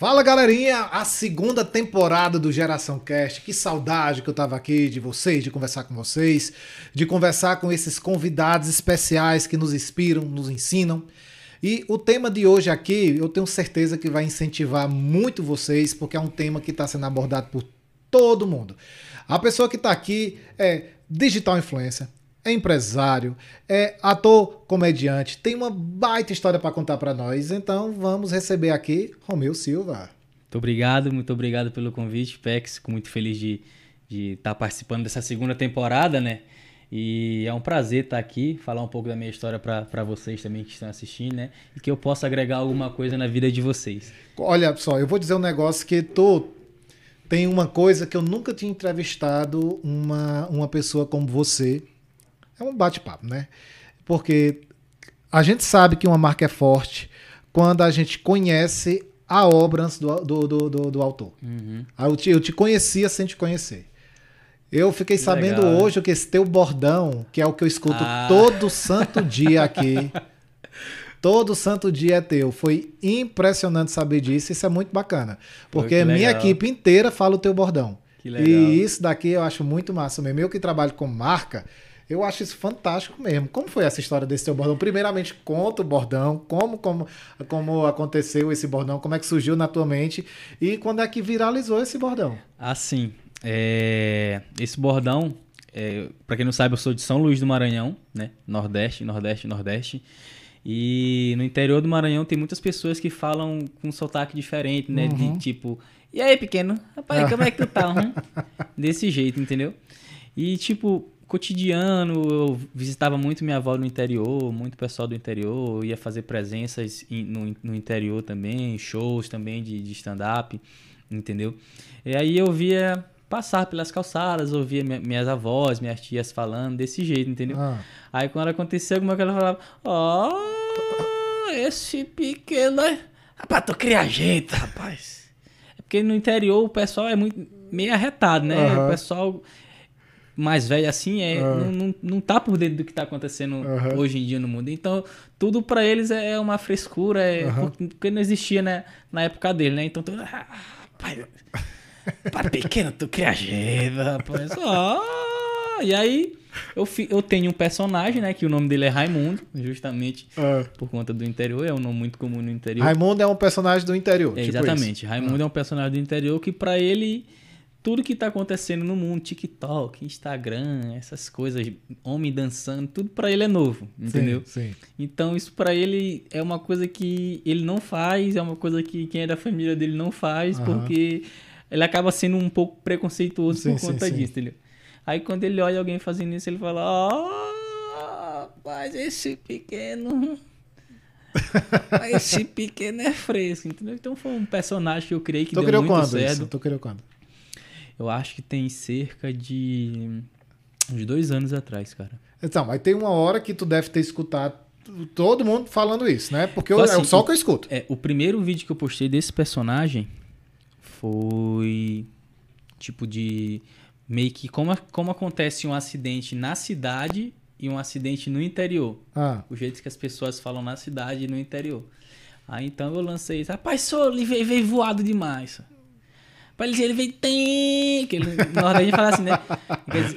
Fala galerinha, a segunda temporada do Geração Cast. Que saudade que eu tava aqui de vocês, de conversar com vocês, de conversar com esses convidados especiais que nos inspiram, nos ensinam. E o tema de hoje aqui, eu tenho certeza que vai incentivar muito vocês, porque é um tema que está sendo abordado por todo mundo. A pessoa que está aqui é digital influencer, é empresário, é ator, comediante, tem uma baita história para contar para nós. Então vamos receber aqui Romeu Silva. Muito obrigado, muito obrigado pelo convite, Pex. Fico muito feliz de estar tá participando dessa segunda temporada, né? E é um prazer estar tá aqui, falar um pouco da minha história para vocês também que estão assistindo, né? E que eu possa agregar alguma coisa na vida de vocês. Olha só, eu vou dizer um negócio que tô tem uma coisa que eu nunca tinha entrevistado uma, uma pessoa como você é um bate-papo, né? Porque a gente sabe que uma marca é forte quando a gente conhece a obra antes do, do, do, do, do autor. Uhum. Eu, te, eu te conhecia sem te conhecer. Eu fiquei que sabendo legal, hoje que esse teu bordão, que é o que eu escuto ah. todo santo dia aqui, todo santo dia é teu. Foi impressionante saber disso, isso é muito bacana. Porque minha equipe inteira fala o teu bordão. E isso daqui eu acho muito massa mesmo. Eu que trabalho com marca, eu acho isso fantástico mesmo. Como foi essa história desse seu bordão? Primeiramente, conta o bordão, como, como, como aconteceu esse bordão, como é que surgiu na tua mente e quando é que viralizou esse bordão? Assim, é... esse bordão, é... para quem não sabe, eu sou de São Luís do Maranhão, né? Nordeste, Nordeste, Nordeste. E no interior do Maranhão tem muitas pessoas que falam com um sotaque diferente, né? Uhum. De tipo, e aí, pequeno? Rapaz, como é que tu tá? Uhum. Desse jeito, entendeu? E tipo, cotidiano, eu visitava muito minha avó no interior, muito pessoal do interior, ia fazer presenças no, no interior também, shows também de, de stand-up, entendeu? E aí eu via passar pelas calçadas, ouvia minhas avós, minhas tias falando desse jeito, entendeu? Ah. Aí quando acontecia alguma coisa, ela falava, ó, oh, esse pequeno... Rapaz, tu cria jeito, rapaz. É porque no interior o pessoal é muito meio arretado, né? Uhum. O pessoal mais velho assim é, uhum. não, não, não tá por dentro do que tá acontecendo uhum. hoje em dia no mundo. Então, tudo para eles é uma frescura, é, uhum. porque não existia né, na época dele, né? Então, tudo, ah, pai, pai pequeno, tu cria jeito, rapaz. Oh, e aí, eu, fi, eu tenho um personagem, né? Que o nome dele é Raimundo, justamente por conta do interior. É um nome muito comum no interior. Raimundo é um personagem do interior. É, tipo exatamente. Isso. Raimundo é um personagem do interior que, para ele tudo que tá acontecendo no mundo, TikTok, Instagram, essas coisas, homem dançando, tudo para ele é novo, entendeu? Sim, sim. Então isso para ele é uma coisa que ele não faz, é uma coisa que quem é da família dele não faz, uhum. porque ele acaba sendo um pouco preconceituoso sim, por conta disso, entendeu? Aí quando ele olha alguém fazendo isso, ele fala: "Ah, oh, mas esse pequeno esse pequeno é fresco, entendeu? Então foi um personagem que eu criei que tu deu muito quando certo. Isso? Tu criou quando? Eu acho que tem cerca de uns dois anos atrás, cara. Então, mas tem uma hora que tu deve ter escutado todo mundo falando isso, né? Porque eu, assim, é só o que eu escuto. É, o primeiro vídeo que eu postei desse personagem foi tipo de meio que como, como acontece um acidente na cidade e um acidente no interior. Ah. O jeito que as pessoas falam na cidade e no interior. Aí então eu lancei isso. Rapaz, sou veio voado demais. Ele, ele vem, tem. Que ele, no Nordeste fala assim, né?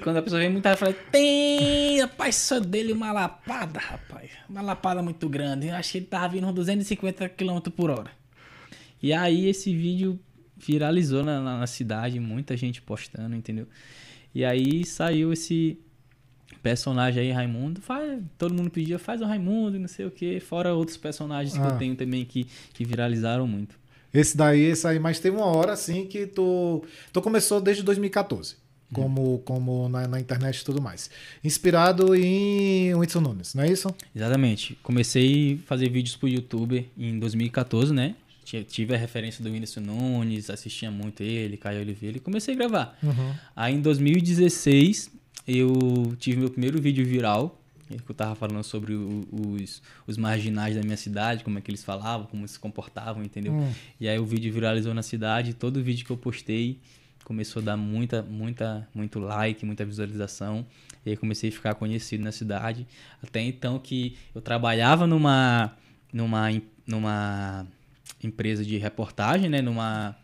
Quando a pessoa vem muito, ela fala, tem. Rapaz, só dele uma lapada, rapaz. Uma lapada muito grande. Eu acho que ele tava vindo uns 250 km por hora. E aí esse vídeo viralizou na, na, na cidade, muita gente postando, entendeu? E aí saiu esse personagem aí, Raimundo. Faz, todo mundo pedia, faz o Raimundo, não sei o que. Fora outros personagens ah. que eu ah. tenho também que, que viralizaram muito. Esse daí, esse aí, mas teve uma hora assim que tu, tu começou desde 2014. Como, como na, na internet e tudo mais. Inspirado em Whindersson Nunes, não é isso? Exatamente. Comecei a fazer vídeos pro YouTube em 2014, né? Tive a referência do Whindersson Nunes, assistia muito ele, Caio Oliveira, e comecei a gravar. Uhum. Aí em 2016, eu tive meu primeiro vídeo viral, que eu tava falando sobre o, os, os marginais da minha cidade, como é que eles falavam, como se comportavam, entendeu? Hum. E aí o vídeo viralizou na cidade, todo vídeo que eu postei começou a dar muita, muita, muito like, muita visualização. E aí comecei a ficar conhecido na cidade. Até então que eu trabalhava numa, numa, numa empresa de reportagem, né? Numa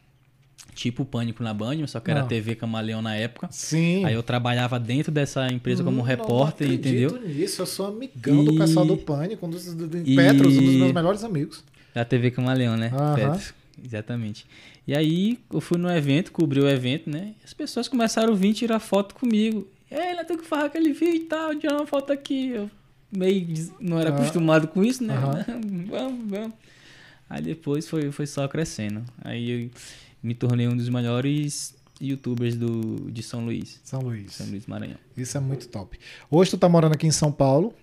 tipo Pânico na Band, só que era Ah. TV Camaleão na época. Sim. Aí eu trabalhava dentro dessa empresa como Hum, repórter, não acredito entendeu? Nisso. Eu sou amigão do E- pessoal do Pânico, um dos, do, do E- Petros, um dos meus melhores amigos. Da TV Camaleão, né? Aham. Petros. Exatamente. E aí eu fui no evento, cobri o evento, né? As pessoas começaram a vir tirar foto comigo. Ei, nós temos que fazer aquele vídeo e tal, tirar uma foto aqui. Eu meio não era Ah. acostumado com isso, né? Vamos, vamos. Aí depois foi, foi só crescendo. Aí eu me tornei um dos maiores youtubers do, de São Luís. São Luís. São Luís Maranhão. Isso é muito top. Hoje tu tá morando aqui em São Paulo,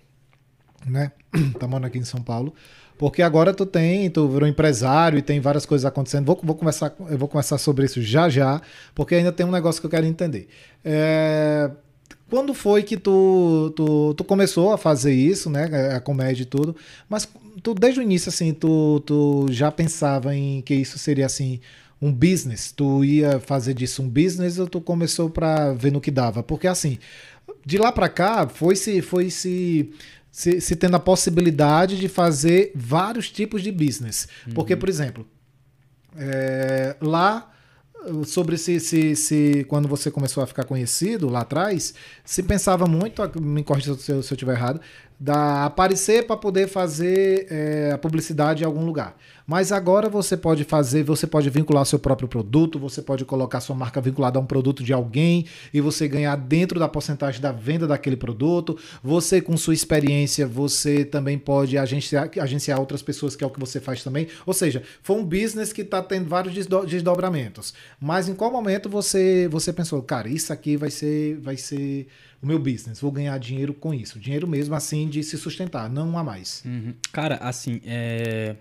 né? tá morando aqui em São Paulo. Porque agora tu tem, tu virou empresário e tem várias coisas acontecendo. Vou, vou conversar, eu vou conversar sobre isso já já, porque ainda tem um negócio que eu quero entender. É, quando foi que tu, tu, tu começou a fazer isso, né? A comédia e tudo. Mas tu, desde o início, assim, tu, tu já pensava em que isso seria assim um business? Tu ia fazer disso um business ou tu começou pra ver no que dava? Porque assim, de lá pra cá foi se foi se se, se tendo a possibilidade de fazer vários tipos de business. Porque, por exemplo, é, lá sobre se, se, se quando você começou a ficar conhecido lá atrás, se pensava muito, me corrija se eu estiver errado, da aparecer para poder fazer é, a publicidade em algum lugar. Mas agora você pode fazer, você pode vincular seu próprio produto, você pode colocar sua marca vinculada a um produto de alguém e você ganhar dentro da porcentagem da venda daquele produto. Você, com sua experiência, você também pode agenciar, agenciar outras pessoas, que é o que você faz também. Ou seja, foi um business que está tendo vários desdo- desdobramentos. Mas em qual momento você, você pensou, cara, isso aqui vai ser, vai ser o meu business, vou ganhar dinheiro com isso. Dinheiro mesmo assim de se sustentar, não a mais. Uhum. Cara, assim, é...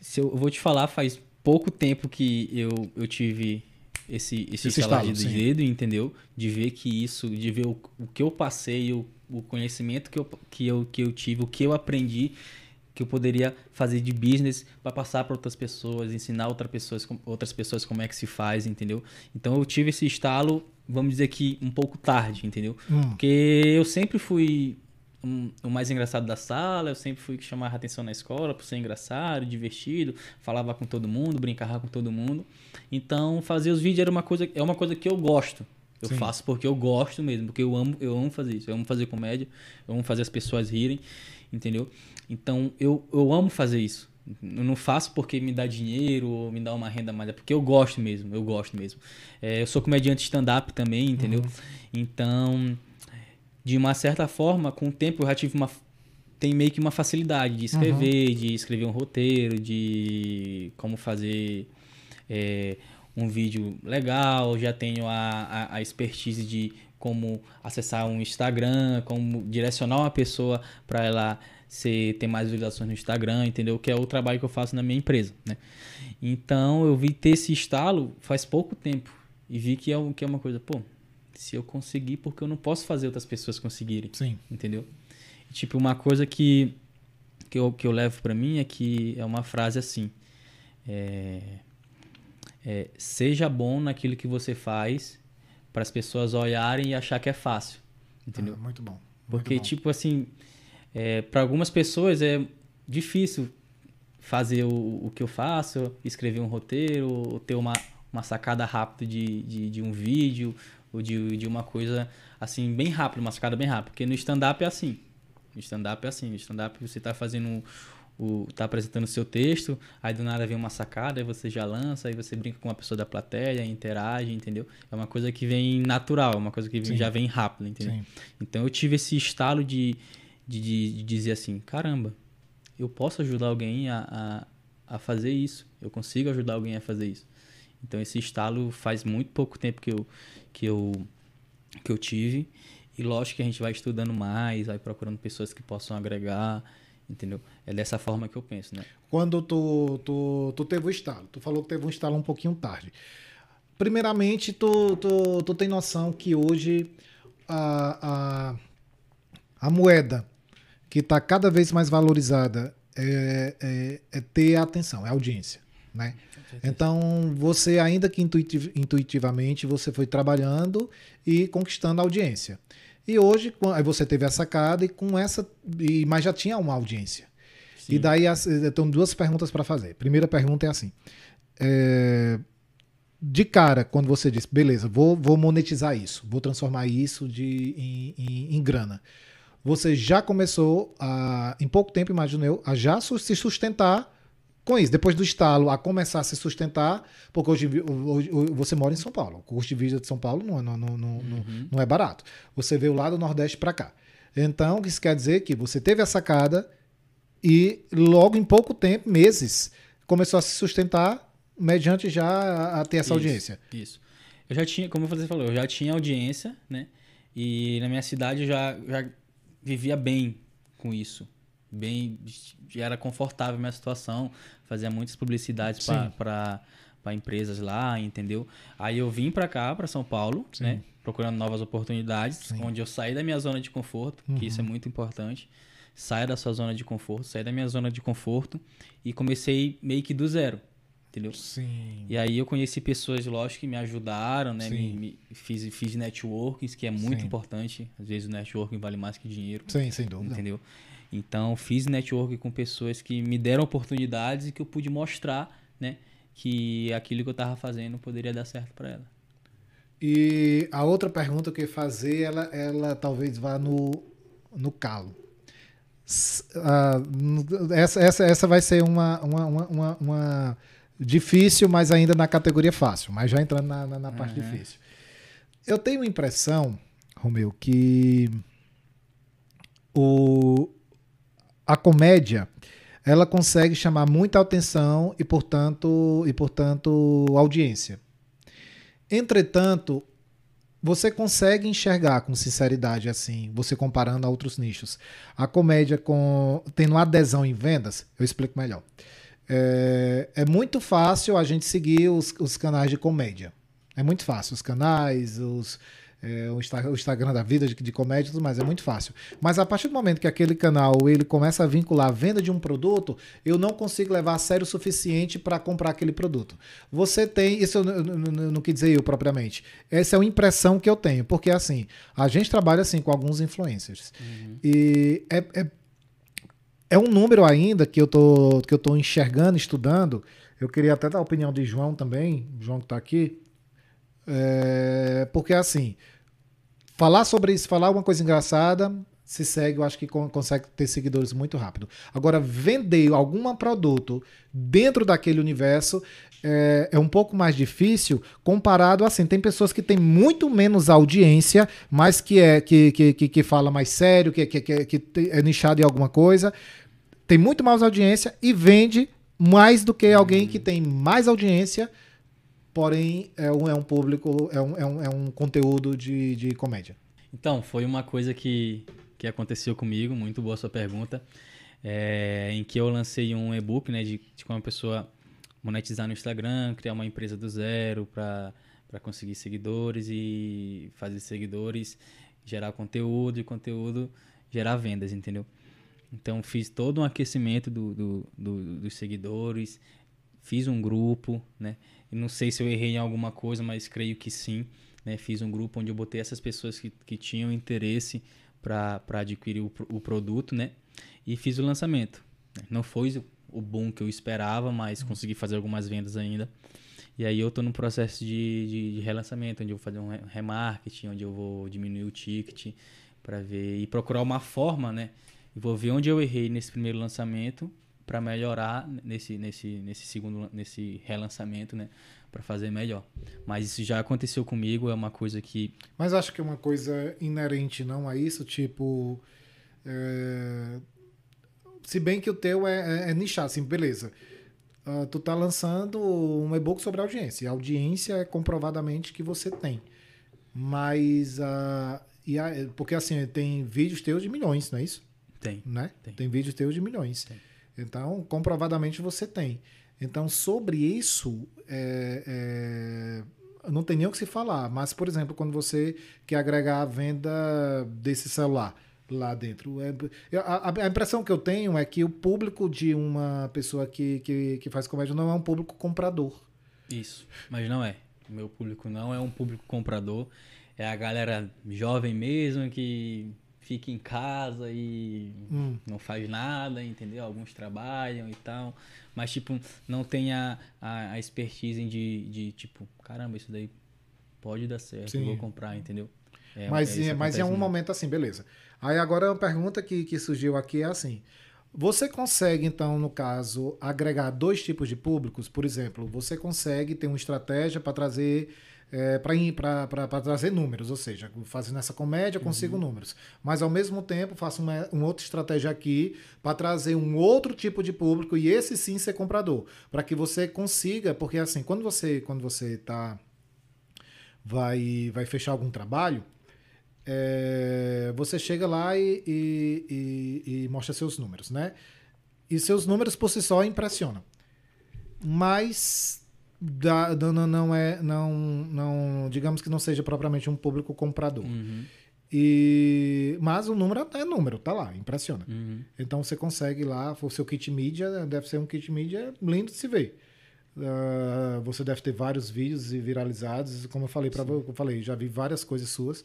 Se eu, eu vou te falar, faz pouco tempo que eu, eu tive esse, esse, Esse estalo, de dedo, entendeu? De ver que isso, de ver o, o que eu passei, o, o conhecimento que eu, que, eu, que eu tive, o que eu aprendi, que eu poderia fazer de business para passar para outras pessoas, ensinar outra pessoas, outras pessoas como é que se faz, entendeu? Então eu tive esse estalo, vamos dizer que um pouco tarde, entendeu? Hum. Porque eu sempre fui um- o mais engraçado da sala, eu sempre fui que chamava atenção na escola por ser engraçado, divertido, falava com todo mundo, brincava com todo mundo. Então, fazer os vídeos era uma coisa, é uma coisa que eu gosto. Eu Sim. faço porque eu gosto mesmo, porque eu amo, eu amo fazer isso. Eu amo fazer comédia, eu amo fazer as pessoas rirem, entendeu? Então, eu, eu amo fazer isso. Eu não faço porque me dá dinheiro ou me dá uma renda mais, é porque eu gosto mesmo, eu gosto mesmo. É, eu sou comediante stand-up também, entendeu? Então, de uma certa forma, com o tempo eu já tive uma. Tem meio que uma facilidade de escrever, de escrever um roteiro, de como fazer é, um vídeo legal, já tenho a, a, a expertise de como acessar um Instagram, como direcionar uma pessoa para ela ser, ter mais visualizações no Instagram, entendeu? Que é o trabalho que eu faço na minha empresa, né? Então eu vi ter esse estalo faz pouco tempo e vi que é, que é uma coisa, pô, se eu conseguir, porque eu não posso fazer outras pessoas conseguirem, Sim. entendeu? Tipo, uma coisa que, que, eu, que eu levo pra mim é que é uma frase assim, é, é, seja bom naquilo que você faz para as pessoas olharem e achar que é fácil, entendeu? Ah, muito bom. muito Porque, bom. tipo assim, é, para algumas pessoas é difícil fazer o, o que eu faço, escrever um roteiro, ou ter uma, uma sacada rápida de, de, de um vídeo, ou de, de uma coisa assim, bem rápida, uma sacada bem rápida. Porque no stand-up é assim. No stand-up é assim. No stand-up você tá fazendo o. tá apresentando o seu texto, aí do nada vem uma sacada, aí você já lança, aí você brinca com uma pessoa da plateia, interage, entendeu? É uma coisa que vem natural, é uma coisa que vem- já vem rápido, entendeu? Sim. Então eu tive esse estalo de, de, de- de dizer assim, caramba, eu posso ajudar alguém a, a, a fazer isso. Eu consigo ajudar alguém a fazer isso. Então esse estalo faz muito pouco tempo que eu, que eu, que eu tive. E lógico que a gente vai estudando mais, vai procurando pessoas que possam agregar, entendeu? É dessa forma que eu penso, né? Quando tu, tu, tu teve o estalo, tu falou que teve um estalo um pouquinho tarde. Primeiramente, tu, tu, tu tem noção que hoje a, a, a moeda que está cada vez mais valorizada é, é, é ter a atenção, é audiência. Né? Então, você, ainda que intuitiv- intuitivamente, você foi trabalhando e conquistando a audiência. E hoje, aí você teve a sacada e com essa. E, mas já tinha uma audiência. Sim. E daí eu tenho duas perguntas para fazer. Primeira pergunta é assim. É, de cara, quando você diz, beleza, vou, vou monetizar isso, vou transformar isso de, em, em, em grana. Você já começou, a, em pouco tempo, imagino eu, a já se sustentar com isso. Depois do estalo, a começar a se sustentar, porque hoje, hoje, hoje você mora em São Paulo. O custo de vida de São Paulo não, não, não, não, uhum. não é barato. Você veio lá do Nordeste para cá. Então, isso quer dizer que você teve a sacada e logo em pouco tempo, meses, começou a se sustentar mediante já a ter essa isso, audiência. Isso. Eu já tinha, como você falou, eu já tinha audiência, né? E na minha cidade já, já vivia bem com isso. Bem, era confortável a minha situação, fazia muitas publicidades para empresas lá, entendeu? Aí eu vim para cá, para São Paulo, Sim. né? Procurando novas oportunidades, Sim. onde eu saí da minha zona de conforto, uhum. que isso é uhum. muito importante. Saia da sua zona de conforto, saia da minha zona de conforto e comecei meio que do zero entendeu? Sim. E aí eu conheci pessoas, lógico, que me ajudaram, né? Me, me, fiz, fiz networking, que é muito Sim. importante. Às vezes o networking vale mais que dinheiro. Sim, sem dúvida. Entendeu? Então, fiz networking com pessoas que me deram oportunidades e que eu pude mostrar, né? Que aquilo que eu estava fazendo poderia dar certo para ela. E a outra pergunta que eu ia fazer, ela, ela talvez vá no, no calo. Uh, essa, essa, essa vai ser uma, uma, uma, uma Difícil, mas ainda na categoria fácil, mas já entrando na, na, na parte uhum. difícil. Eu tenho a impressão, Romeu, que o, a comédia ela consegue chamar muita atenção e, portanto, e, portanto, audiência. Entretanto, você consegue enxergar com sinceridade assim, você comparando a outros nichos, a comédia com tendo adesão em vendas? Eu explico melhor. É, é muito fácil a gente seguir os, os canais de comédia. É muito fácil. Os canais, os, é, o, Instagram da vida de, de comédia e tudo mais, é muito fácil. Mas a partir do momento que aquele canal ele começa a vincular a venda de um produto, eu não consigo levar a sério o suficiente para comprar aquele produto. Você tem, isso eu não quis dizer eu propriamente, essa é uma impressão que eu tenho, porque assim, a gente trabalha assim com alguns influencers. Uhum. E é, é é um número ainda que eu tô, que eu tô enxergando, estudando. Eu queria até dar a opinião de João também, João que está aqui. É, porque assim, falar sobre isso, falar uma coisa engraçada, se segue, eu acho que consegue ter seguidores muito rápido. Agora, vender algum produto dentro daquele universo é, é, um pouco mais difícil comparado assim. Tem pessoas que têm muito menos audiência, mas que é que, que, que, que fala mais sério, que, que, que, que é nichado em alguma coisa, tem muito mais audiência e vende mais do que alguém que tem mais audiência, porém é um, é um público, é um, é um, é um conteúdo de, de comédia. Então, foi uma coisa que, que aconteceu comigo, muito boa sua pergunta, é, em que eu lancei um e-book né, de, de como a pessoa monetizar no Instagram, criar uma empresa do zero para conseguir seguidores e fazer seguidores, gerar conteúdo e conteúdo gerar vendas, entendeu? Então fiz todo um aquecimento do, do, do, dos seguidores, fiz um grupo, né? Não sei se eu errei em alguma coisa, mas creio que sim. Né? Fiz um grupo onde eu botei essas pessoas que, que tinham interesse para adquirir o, o produto, né? E fiz o lançamento. Não foi o boom que eu esperava, mas consegui fazer algumas vendas ainda. E aí eu estou no processo de, de, de, relançamento, onde eu vou fazer um remarketing, onde eu vou diminuir o ticket para ver e procurar uma forma, né? E vou ver onde eu errei nesse primeiro lançamento para melhorar nesse, nesse, nesse segundo nesse relançamento, né? Para fazer melhor. Mas isso já aconteceu comigo, é uma coisa que. Mas acho que é uma coisa inerente não a isso, tipo. É... Se bem que o teu é, é, é nichado, assim, beleza. Uh, tu tá lançando um e-book sobre audiência. E a audiência é comprovadamente que você tem. Mas. Uh, e a, porque assim, tem vídeos teus de milhões, não é isso? Tem. Né? Tem, tem vídeos teus de milhões. Tem. Então, comprovadamente você tem. Então, sobre isso, é, é, não tem nem o que se falar. Mas, por exemplo, quando você quer agregar a venda desse celular lá dentro. É, a, a, impressão que eu tenho é que o público de uma pessoa que, que, que faz comédia não é um público comprador. Isso, mas não é. O meu público não é um público comprador. É a galera jovem mesmo que fica em casa e Hum. não faz nada, entendeu? Alguns trabalham e tal. Mas, tipo, não tem a, a, a expertise de, de, tipo, caramba, isso daí pode dar certo, Sim. vou comprar, entendeu? É, mas, é, isso em- mas em um momento assim, beleza. Aí agora uma pergunta que, que surgiu aqui é assim. Você consegue, então, no caso, agregar dois tipos de públicos? Por exemplo, você consegue ter uma estratégia para trazer. É, para trazer números, ou seja, fazendo essa comédia, eu consigo Uhum. números. Mas ao mesmo tempo, faço uma, uma outra estratégia aqui para trazer um outro tipo de público e esse sim ser comprador. Para que você consiga, porque assim, quando você quando você está vai, vai fechar algum trabalho, é, você chega lá e, e- e- e mostra seus números, né? E seus números por si só impressionam. Mas dá- não, não- é, não, não, digamos que não seja propriamente um público comprador. Uhum, E, mas o número é número, tá lá, impressiona. uhum. Então você consegue lá, o seu kit mídia deve ser um kit mídia lindo de se ver. Ah, você deve ter vários vídeos viralizados, como eu falei para eu falei, já vi várias coisas suas.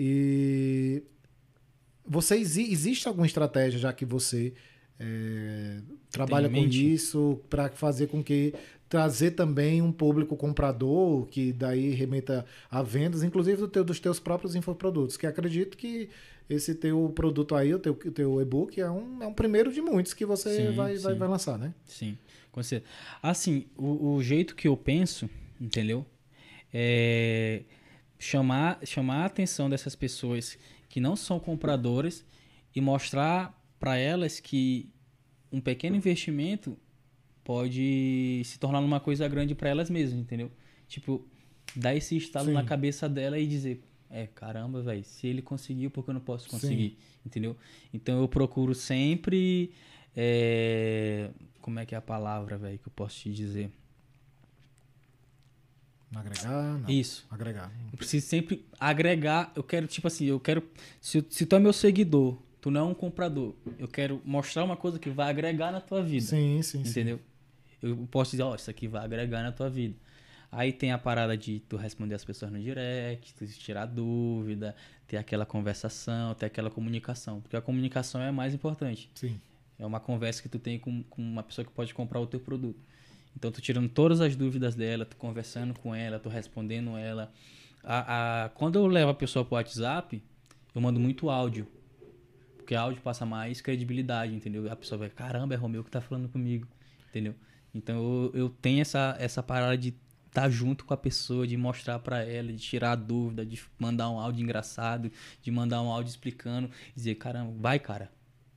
E você exi- existe alguma estratégia já que você é, trabalha com isso para fazer com que trazer também um público comprador que daí remeta a vendas, inclusive do teu- dos teus próprios infoprodutos, que acredito que esse teu produto aí, o teu, e-book, é um, é um primeiro de muitos que você Sim, vai, vai, sim. vai lançar, né? Sim, com certeza. Assim, o, o jeito que eu penso, entendeu? É chamar, chamar a atenção dessas pessoas que não são compradoras e mostrar para elas que um pequeno investimento pode se tornar uma coisa grande para elas mesmas, entendeu? Tipo, dar esse estalo Sim. na cabeça dela e dizer, é, caramba, velho, se ele conseguiu, por que eu não posso conseguir? Entendeu? Então eu procuro sempre. é, como é que é a palavra, velho, que eu posso te dizer? Agregar, não. Isso. Agregar. Eu preciso sempre agregar. Eu quero, tipo assim, eu quero. Se, se tu é meu seguidor, tu não é um comprador, eu quero mostrar uma coisa que vai agregar na tua vida. Sim, sim, sim. Entendeu? Eu posso dizer, ó, isso aqui vai agregar na tua vida. Aí tem a parada de tu responder as pessoas no direct, tu tirar dúvida, ter aquela conversação, ter aquela comunicação. Porque a comunicação é a mais importante. Sim. É uma conversa que tu tem com, com uma pessoa que pode comprar o teu produto. Então, tu tirando todas as dúvidas dela, tu conversando com ela, tu respondendo ela. A, a- quando eu levo a pessoa pro WhatsApp, eu mando muito áudio. Porque áudio passa mais credibilidade, entendeu? A pessoa vai, caramba, é Romeu que tá falando comigo, entendeu? Então, eu, eu tenho essa, essa parada de estar junto com a pessoa, de mostrar pra ela, de tirar a dúvida, de mandar um áudio engraçado, de mandar um áudio explicando, dizer, caramba, vai, cara,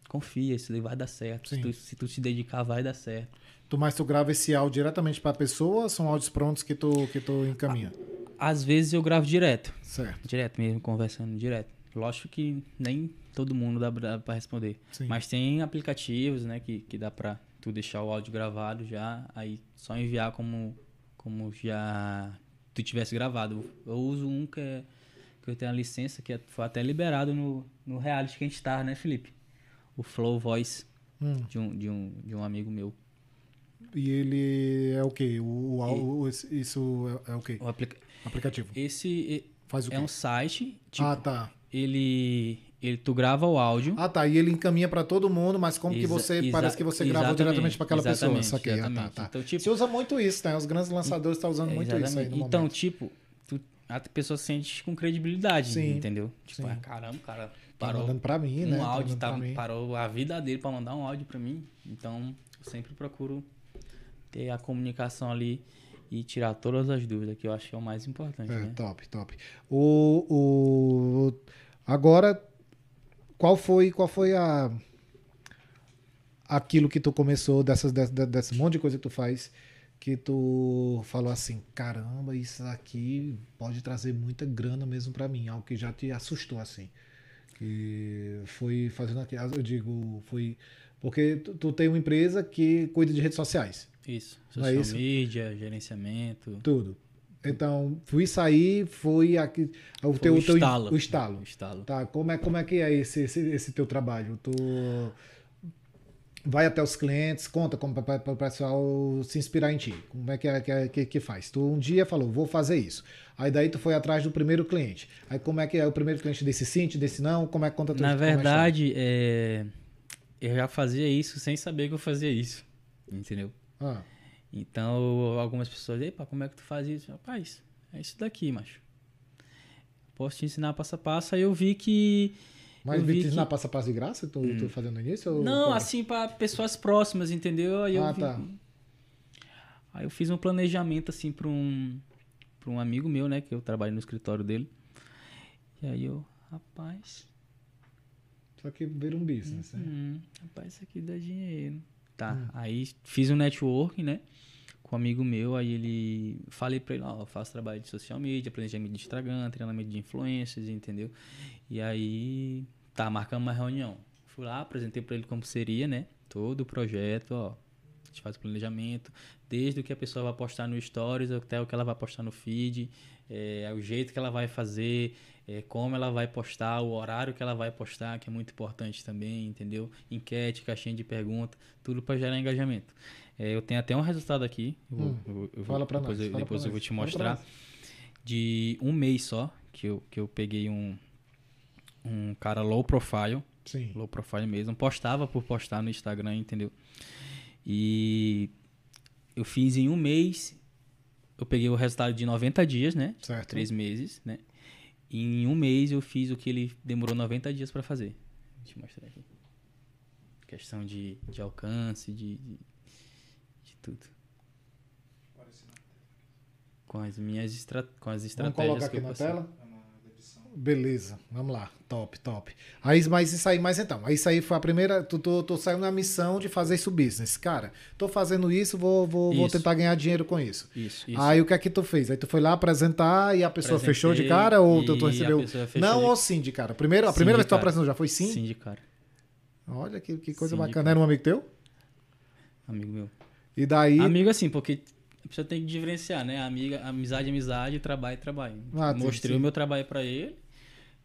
confia, isso vai dar certo. Se tu, se tu se dedicar, vai dar certo. Tu, mas tu grava esse áudio diretamente para a pessoa ou são áudios prontos que tu, que tu encaminha? Às vezes eu gravo direto, Certo. direto mesmo, conversando direto. Lógico que nem todo mundo dá pra pra responder. Sim. Mas tem aplicativos, né, que, que dá pra tu deixar o áudio gravado já, aí só enviar como, como já tu tivesse gravado. Eu uso um que, é, que eu tenho a licença, que é- foi até liberado no, no reality que a gente tá, né, Felipe? O Flow Voice Hum. de um, de um, de um amigo meu. E ele é o quê? O, o- o- isso é, é o quê? O aplica... Aplicativo. Esse Faz o quê? é um site, tipo, ah, tá. ele, ele tu grava o áudio. Ah, tá. E ele encaminha para todo mundo, mas como que você parece que você gravou diretamente para aquela pessoa? Saquei. Ah, tá, tá. Então, tipo- Se usa muito isso, né? Os grandes lançadores estão usando muito isso aí no Então, momento. tipo, tu, a pessoa se sente com credibilidade, Sim, entendeu? Tipo, sim. ah, caramba, o cara Tá parou mandando pra mim, um né? Tá áudio, tá, parou a vida dele pra mandar um áudio pra mim. Então, eu sempre procuro ter a comunicação ali e tirar todas as dúvidas, que eu acho que é o mais importante, É, né? top, top. O, o, agora, qual foi, qual foi a aquilo que tu começou dessas, desse, desse monte de coisa que tu faz que tu falou assim, caramba, isso aqui pode trazer muita grana mesmo pra mim, algo que já te assustou assim. Que foi fazendo aqui, eu digo, foi porque tu, tu tem uma empresa que cuida de redes sociais. Isso. É Social isso? media, gerenciamento. Tudo. Então, fui sair, foi aqui. O Foi teu, o o teu estalo. o estalo. O estalo. Tá, como é, como é que é esse, esse, esse teu trabalho? Tu, vai até os clientes, conta como para o pessoal se inspirar em ti. Como é que, é, que, é, que, que faz? Tu um dia falou, vou fazer isso. Aí daí tu foi atrás do primeiro cliente. Aí como é que é o primeiro cliente desse sim, desse não? Como é que conta tudo? Na verdade, é, eu já fazia isso sem saber que eu fazia isso. Entendeu? Ah. Então, algumas pessoas, epa, como é que tu faz isso? Rapaz, é isso daqui, macho. Posso te ensinar passo a passo. Aí eu vi que. Mas vi te ensinar passo a passo de graça? Tu, hum. tu fazendo isso? Ou Não, assim, para pessoas próximas, entendeu? Aí eu ah, vi... tá. Aí eu fiz um planejamento, assim, para um, pra um amigo meu, né? Que eu trabalho no escritório dele. E aí eu, rapaz. Só que ver um business, né? Hum, rapaz, isso aqui dá dinheiro. Tá, hum. aí fiz um network, né? Com um amigo meu, aí ele... Falei pra ele, ó, eu faço trabalho de social media, planejamento de Instagram, treinamento de influencers, entendeu? E aí, tá, marcamos uma reunião. Fui lá, apresentei pra ele como seria, né? Todo o projeto, ó. A gente faz o planejamento, desde o que a pessoa vai postar no Stories até o que ela vai postar no feed, é, o jeito que ela vai fazer, é, como ela vai postar, o horário que ela vai postar, que é muito importante também, entendeu? Enquete, caixinha de pergunta, tudo para gerar engajamento. É, eu tenho até um resultado aqui. Eu vou, hum, eu, eu fala para nós. Eu, depois eu vou te mostrar. De um mês só, que eu, que eu peguei um, um cara low profile. Sim. Low profile mesmo. Postava por postar no Instagram, entendeu? E eu fiz em um mês. Eu peguei o resultado de 90 dias, né? Certo. Três meses, né? Em um mês eu fiz o que ele demorou 90 dias para fazer. Deixa eu mostrar aqui. Questão de, de alcance, de, de, de tudo. Com as minhas estra com as estratégias Vamos colocar aqui na tela? Beleza, vamos lá. Top, top. Aí, mas isso aí, mas então, isso aí foi a primeira. Tu, tu, tu saiu na missão de fazer isso business. Cara, tô fazendo isso, vou, vou, vou tentar ganhar dinheiro com isso. Isso, isso. Aí o que é que tu fez? Aí tu foi lá apresentar e a pessoa Apresentei fechou de cara ou tu, tu recebeu. Não, de... ou sim de cara. Primeiro, a primeira vez que tu apresentou já foi sim? Sim de cara. Olha que, que coisa sim bacana. Era um amigo teu? Amigo meu. E daí. Amigo assim, porque a pessoa tem que diferenciar, né? Amiga, amizade, amizade, trabalho, trabalho. Ah, Mostrei sim. o meu trabalho para ele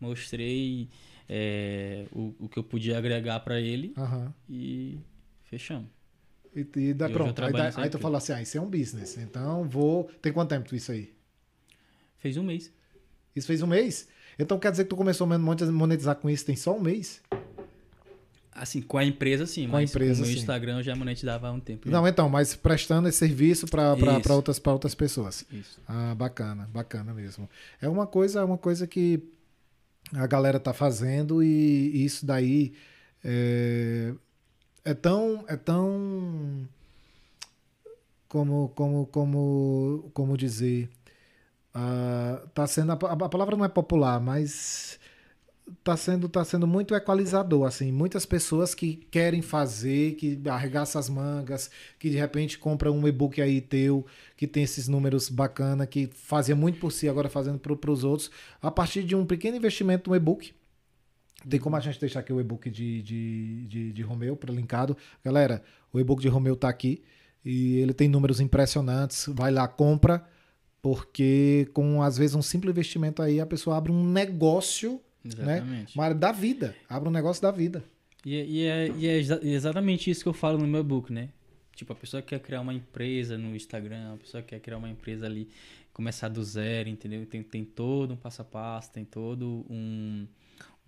mostrei é, o, o que eu podia agregar para ele uhum. e fechamos. E, e dá, pronto. Aí, dá, aí tu fala assim, ah, isso é um business. Então vou. Tem quanto tempo isso aí? Fez um mês. Isso fez um mês? Então quer dizer que tu começou a monetizar com isso tem só um mês? Assim, com a empresa sim, com mas a empresa, com o meu sim. Instagram eu já monetizava há um tempo. Não, então, mas prestando esse serviço para outras, outras pessoas. Isso. Ah, bacana, bacana mesmo. É uma coisa, uma coisa que a galera tá fazendo e, isso daí é, é tão é tão como como como como dizer uh, tá sendo a, a palavra não é popular mas tá sendo tá sendo muito equalizador assim. Muitas pessoas que querem fazer que arregaçam as mangas que de repente compra um e-book aí teu que tem esses números bacana que fazia muito por si agora fazendo para os outros. A partir de um pequeno investimento no e-book tem como a gente deixar aqui o e-book de, de, de, de Romeu para linkado? Galera o e-book de Romeu tá aqui e ele tem números impressionantes. Vai lá compra porque com às vezes um simples investimento aí a pessoa abre um negócio? Exatamente. Né? Uma área da vida. Abre um negócio da vida. E, é, e, é, e é exatamente isso que eu falo no meu book, né? Tipo, a pessoa que quer criar uma empresa no Instagram, a pessoa que quer criar uma empresa ali, começar do zero, entendeu? Tem, tem todo um passo a passo, tem todo um,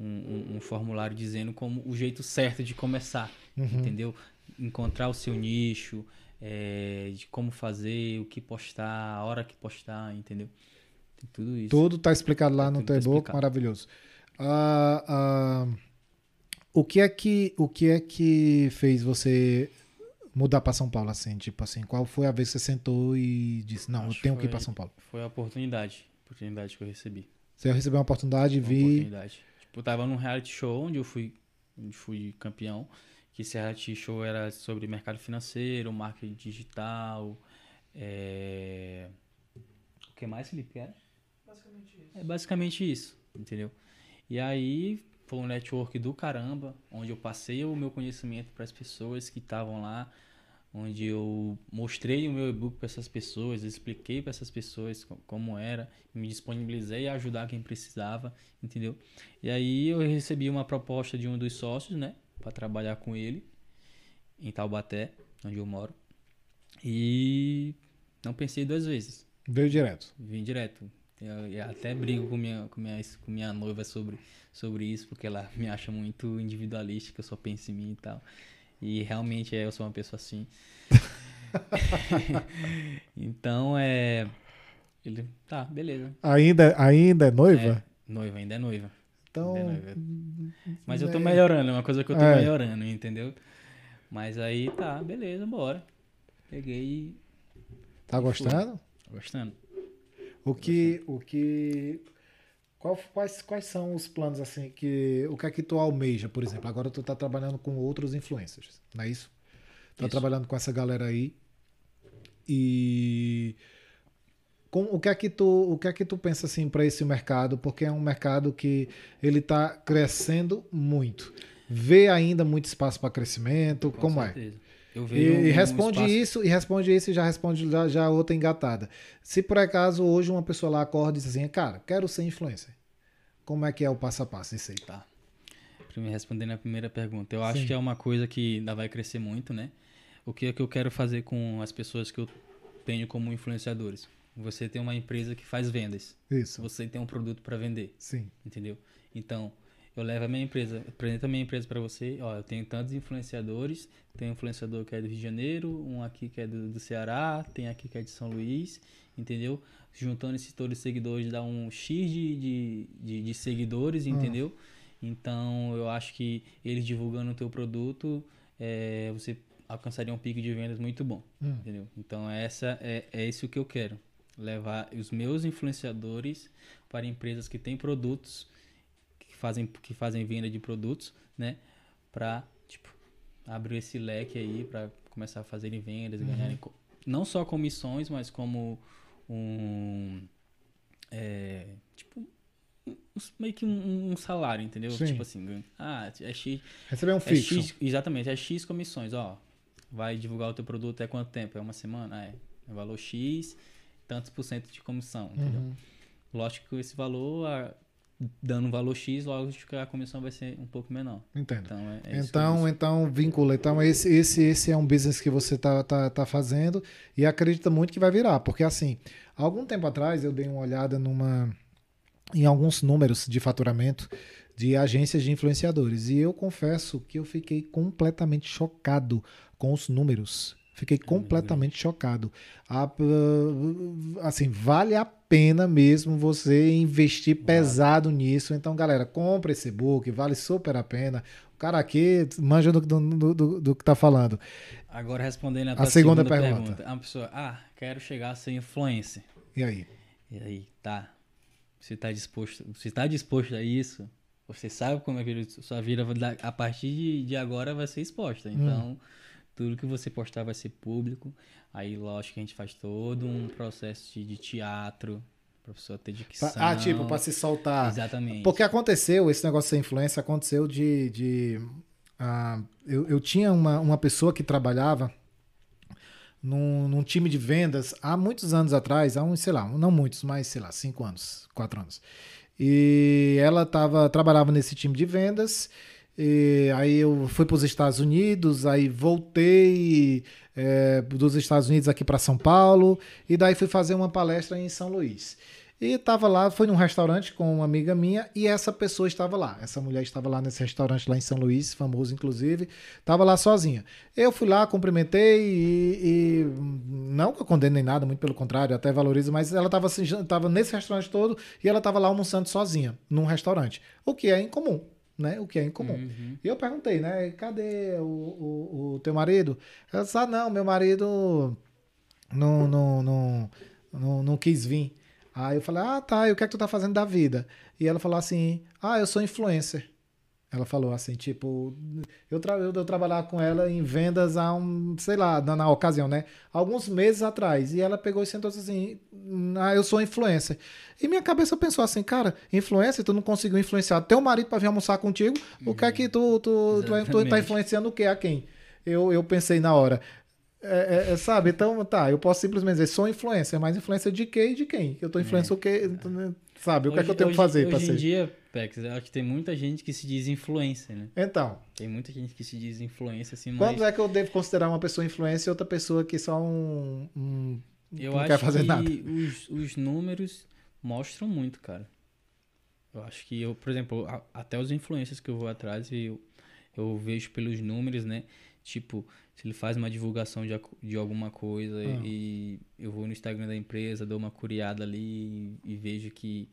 um, um formulário dizendo como o jeito certo de começar, uhum. entendeu? Encontrar o seu nicho, é, de como fazer, o que postar, a hora que postar, entendeu? Tem tudo isso. Tudo tá explicado lá no teu tá e-book, maravilhoso. Ah, ah, o que é que o que é que fez você mudar para São Paulo assim, tipo assim, qual foi a vez que você sentou e disse, não, Acho eu tenho foi, que ir para São Paulo? Foi a oportunidade, oportunidade que eu recebi. Você recebeu uma oportunidade e vi oportunidade. Tipo, eu tava num reality show onde eu fui onde fui campeão, que esse reality show era sobre mercado financeiro, marketing digital, é... o que mais, Felipe? Era? Basicamente isso. É basicamente isso, entendeu? E aí foi um network do caramba, onde eu passei o meu conhecimento para as pessoas que estavam lá, onde eu mostrei o meu e-book para essas pessoas, expliquei para essas pessoas como era, me disponibilizei a ajudar quem precisava, entendeu? E aí eu recebi uma proposta de um dos sócios, né, para trabalhar com ele. em Taubaté, onde eu moro. E não pensei duas vezes. Veio direto. Vim direto. Eu, eu até brigo com minha, com, minha, com minha noiva sobre, sobre isso, porque ela me acha muito individualista, que eu só penso em mim e tal. E realmente é, eu sou uma pessoa assim. então é. Ele. Tá, beleza. Ainda, ainda é noiva? É, noiva, ainda é noiva. Então. É noiva. Mas eu tô é. melhorando, é uma coisa que eu tô É. melhorando, entendeu? Mas aí tá, beleza, bora. Peguei e. Tá gostando? tô gostando. O que, o que, quais, quais são os planos assim que, o que é que tu almeja, por exemplo? Agora tu tá trabalhando com outros influencers, não é isso? Tá Isso. trabalhando com essa galera aí e com, o que é que tu, o que é que tu pensa assim para esse mercado? Porque é um mercado que ele tá crescendo muito. Vê ainda muito espaço para crescimento, Com como é? certeza. Eu E, responde espaço- isso, e responde isso e já responde já, já outra engatada. Se por acaso hoje uma pessoa lá acorda e diz assim, cara, quero ser influencer. Como é que é o passo a passo disso aí? Tá. Primeiro, respondendo a primeira pergunta. Eu acho Sim. que é uma coisa que ainda vai crescer muito, né? O que é que eu quero fazer com as pessoas que eu tenho como influenciadores? Você tem uma empresa que faz vendas. Isso. Você tem um produto para vender, Sim. entendeu? Então, eu levo a minha empresa, apresento a minha empresa para você. Ó, eu tenho tantos influenciadores. Tem um influenciador que é do Rio de Janeiro, um aqui que é do, do Ceará, tem aqui que é de São Luís, entendeu? Juntando esses todos os seguidores dá um X de, de, de, de seguidores, entendeu? Então, eu acho que eles divulgando o teu produto, é, você alcançaria um pico de vendas muito bom, Hum. entendeu? Então, essa é, é isso que eu quero. Levar os meus influenciadores para empresas que têm produtos, fazem, que fazem venda de produtos, né? Para, tipo, abrir esse leque aí para começar a fazerem vendas, ganharem co- não só comissões, mas como um é, tipo meio que um, um salário, entendeu? Sim. Tipo assim, ah, é X, Receber um é fixo. X, exatamente, é X comissões, ó. Vai divulgar o teu produto é quanto tempo? É uma semana? Ah, É, é valor X, tantos por cento de comissão, entendeu? Uhum. Lógico que esse valor, a- dando um valor X, que a comissão vai ser um pouco menor. Entendo. Então, é, é Então, então vincula. Então, esse, esse, esse é um business que você tá, tá, tá fazendo e acredita muito que vai virar. Porque, assim, algum tempo atrás eu dei uma olhada numa, em alguns números de faturamento de agências de influenciadores. E eu confesso que eu fiquei completamente chocado com os números. Fiquei completamente chocado. A- assim, vale a pena mesmo você investir pesado nisso. Então, galera, compra esse book, vale super a pena. O cara aqui manja do, do, do, do que tá falando. Agora respondendo a, A segunda segunda, pergunta. pergunta. Uma pessoa, ah, quero chegar a ser influencer. E aí? E aí, tá. Você tá disposto, você tá disposto a isso? Você sabe como é que sua vida a partir de, de agora vai ser exposta. Então, tudo que você postar vai ser público. Aí, lógico que a gente faz todo um processo de, de teatro, pra pessoa ter dicção. Ah, tipo, para se soltar. Exatamente. Porque aconteceu, esse negócio de influência aconteceu de. de ah, eu, eu tinha uma, uma pessoa que trabalhava num, num time de vendas há muitos anos atrás, há uns, sei lá, não muitos, mas sei lá, cinco anos, quatro anos. E ela tava, trabalhava nesse time de vendas. E aí eu fui para os Estados Unidos, aí voltei é, dos Estados Unidos aqui para São Paulo, e daí fui fazer uma palestra em São Luís. E estava lá, foi num restaurante com uma amiga minha, e essa pessoa estava lá. Essa mulher estava lá nesse restaurante lá em São Luís, famoso inclusive, estava lá sozinha. Eu fui lá, cumprimentei e, e não que eu condene nem nada, muito pelo contrário, até valorizo, mas ela estava tava nesse restaurante todo e ela estava lá almoçando sozinha, num restaurante. O que é incomum, né? O que é incomum. Uhum. E eu perguntei, né? Cadê o, o, o teu marido? Ela disse, ah, não, meu marido não, não, não, não, não quis vir. Aí eu falei, ah, tá, e o que é que tu tá fazendo da vida? E ela falou assim, ah, eu sou influencer. Ela falou assim, tipo, eu, tra eu, eu trabalhava com ela em vendas há um, sei lá, na, na ocasião, né? Alguns meses atrás. E ela pegou e sentou assim, ah, eu sou influencer. E minha cabeça pensou assim, cara, influencer, tu não conseguiu influenciar teu marido para vir almoçar contigo, o que é que tu, tu, tu, tu tá influenciando o quê? A quem? Eu, eu pensei na hora. É, é, é, sabe? Então, tá, eu posso simplesmente dizer, sou influencer, mas influencer de quê e de quem? Eu tô influencendo o quê? Sabe? O que é que eu tenho que Hoje- fazer hoje, hoje ser? em dia, Pex, eu acho que tem muita gente que se diz influencer, né? Então, Tem muita gente que se diz influencer, assim, mas quando é que eu devo considerar uma pessoa influência e outra pessoa que só um. um eu não acho quer fazer que nada? Os, os números mostram muito, cara. Eu acho que eu, por exemplo, a- até os influencers que eu vou atrás, eu, eu vejo pelos números, né? Tipo, se ele faz uma divulgação de, de alguma coisa Ah. e eu vou no Instagram da empresa, dou uma curiada ali e, vejo que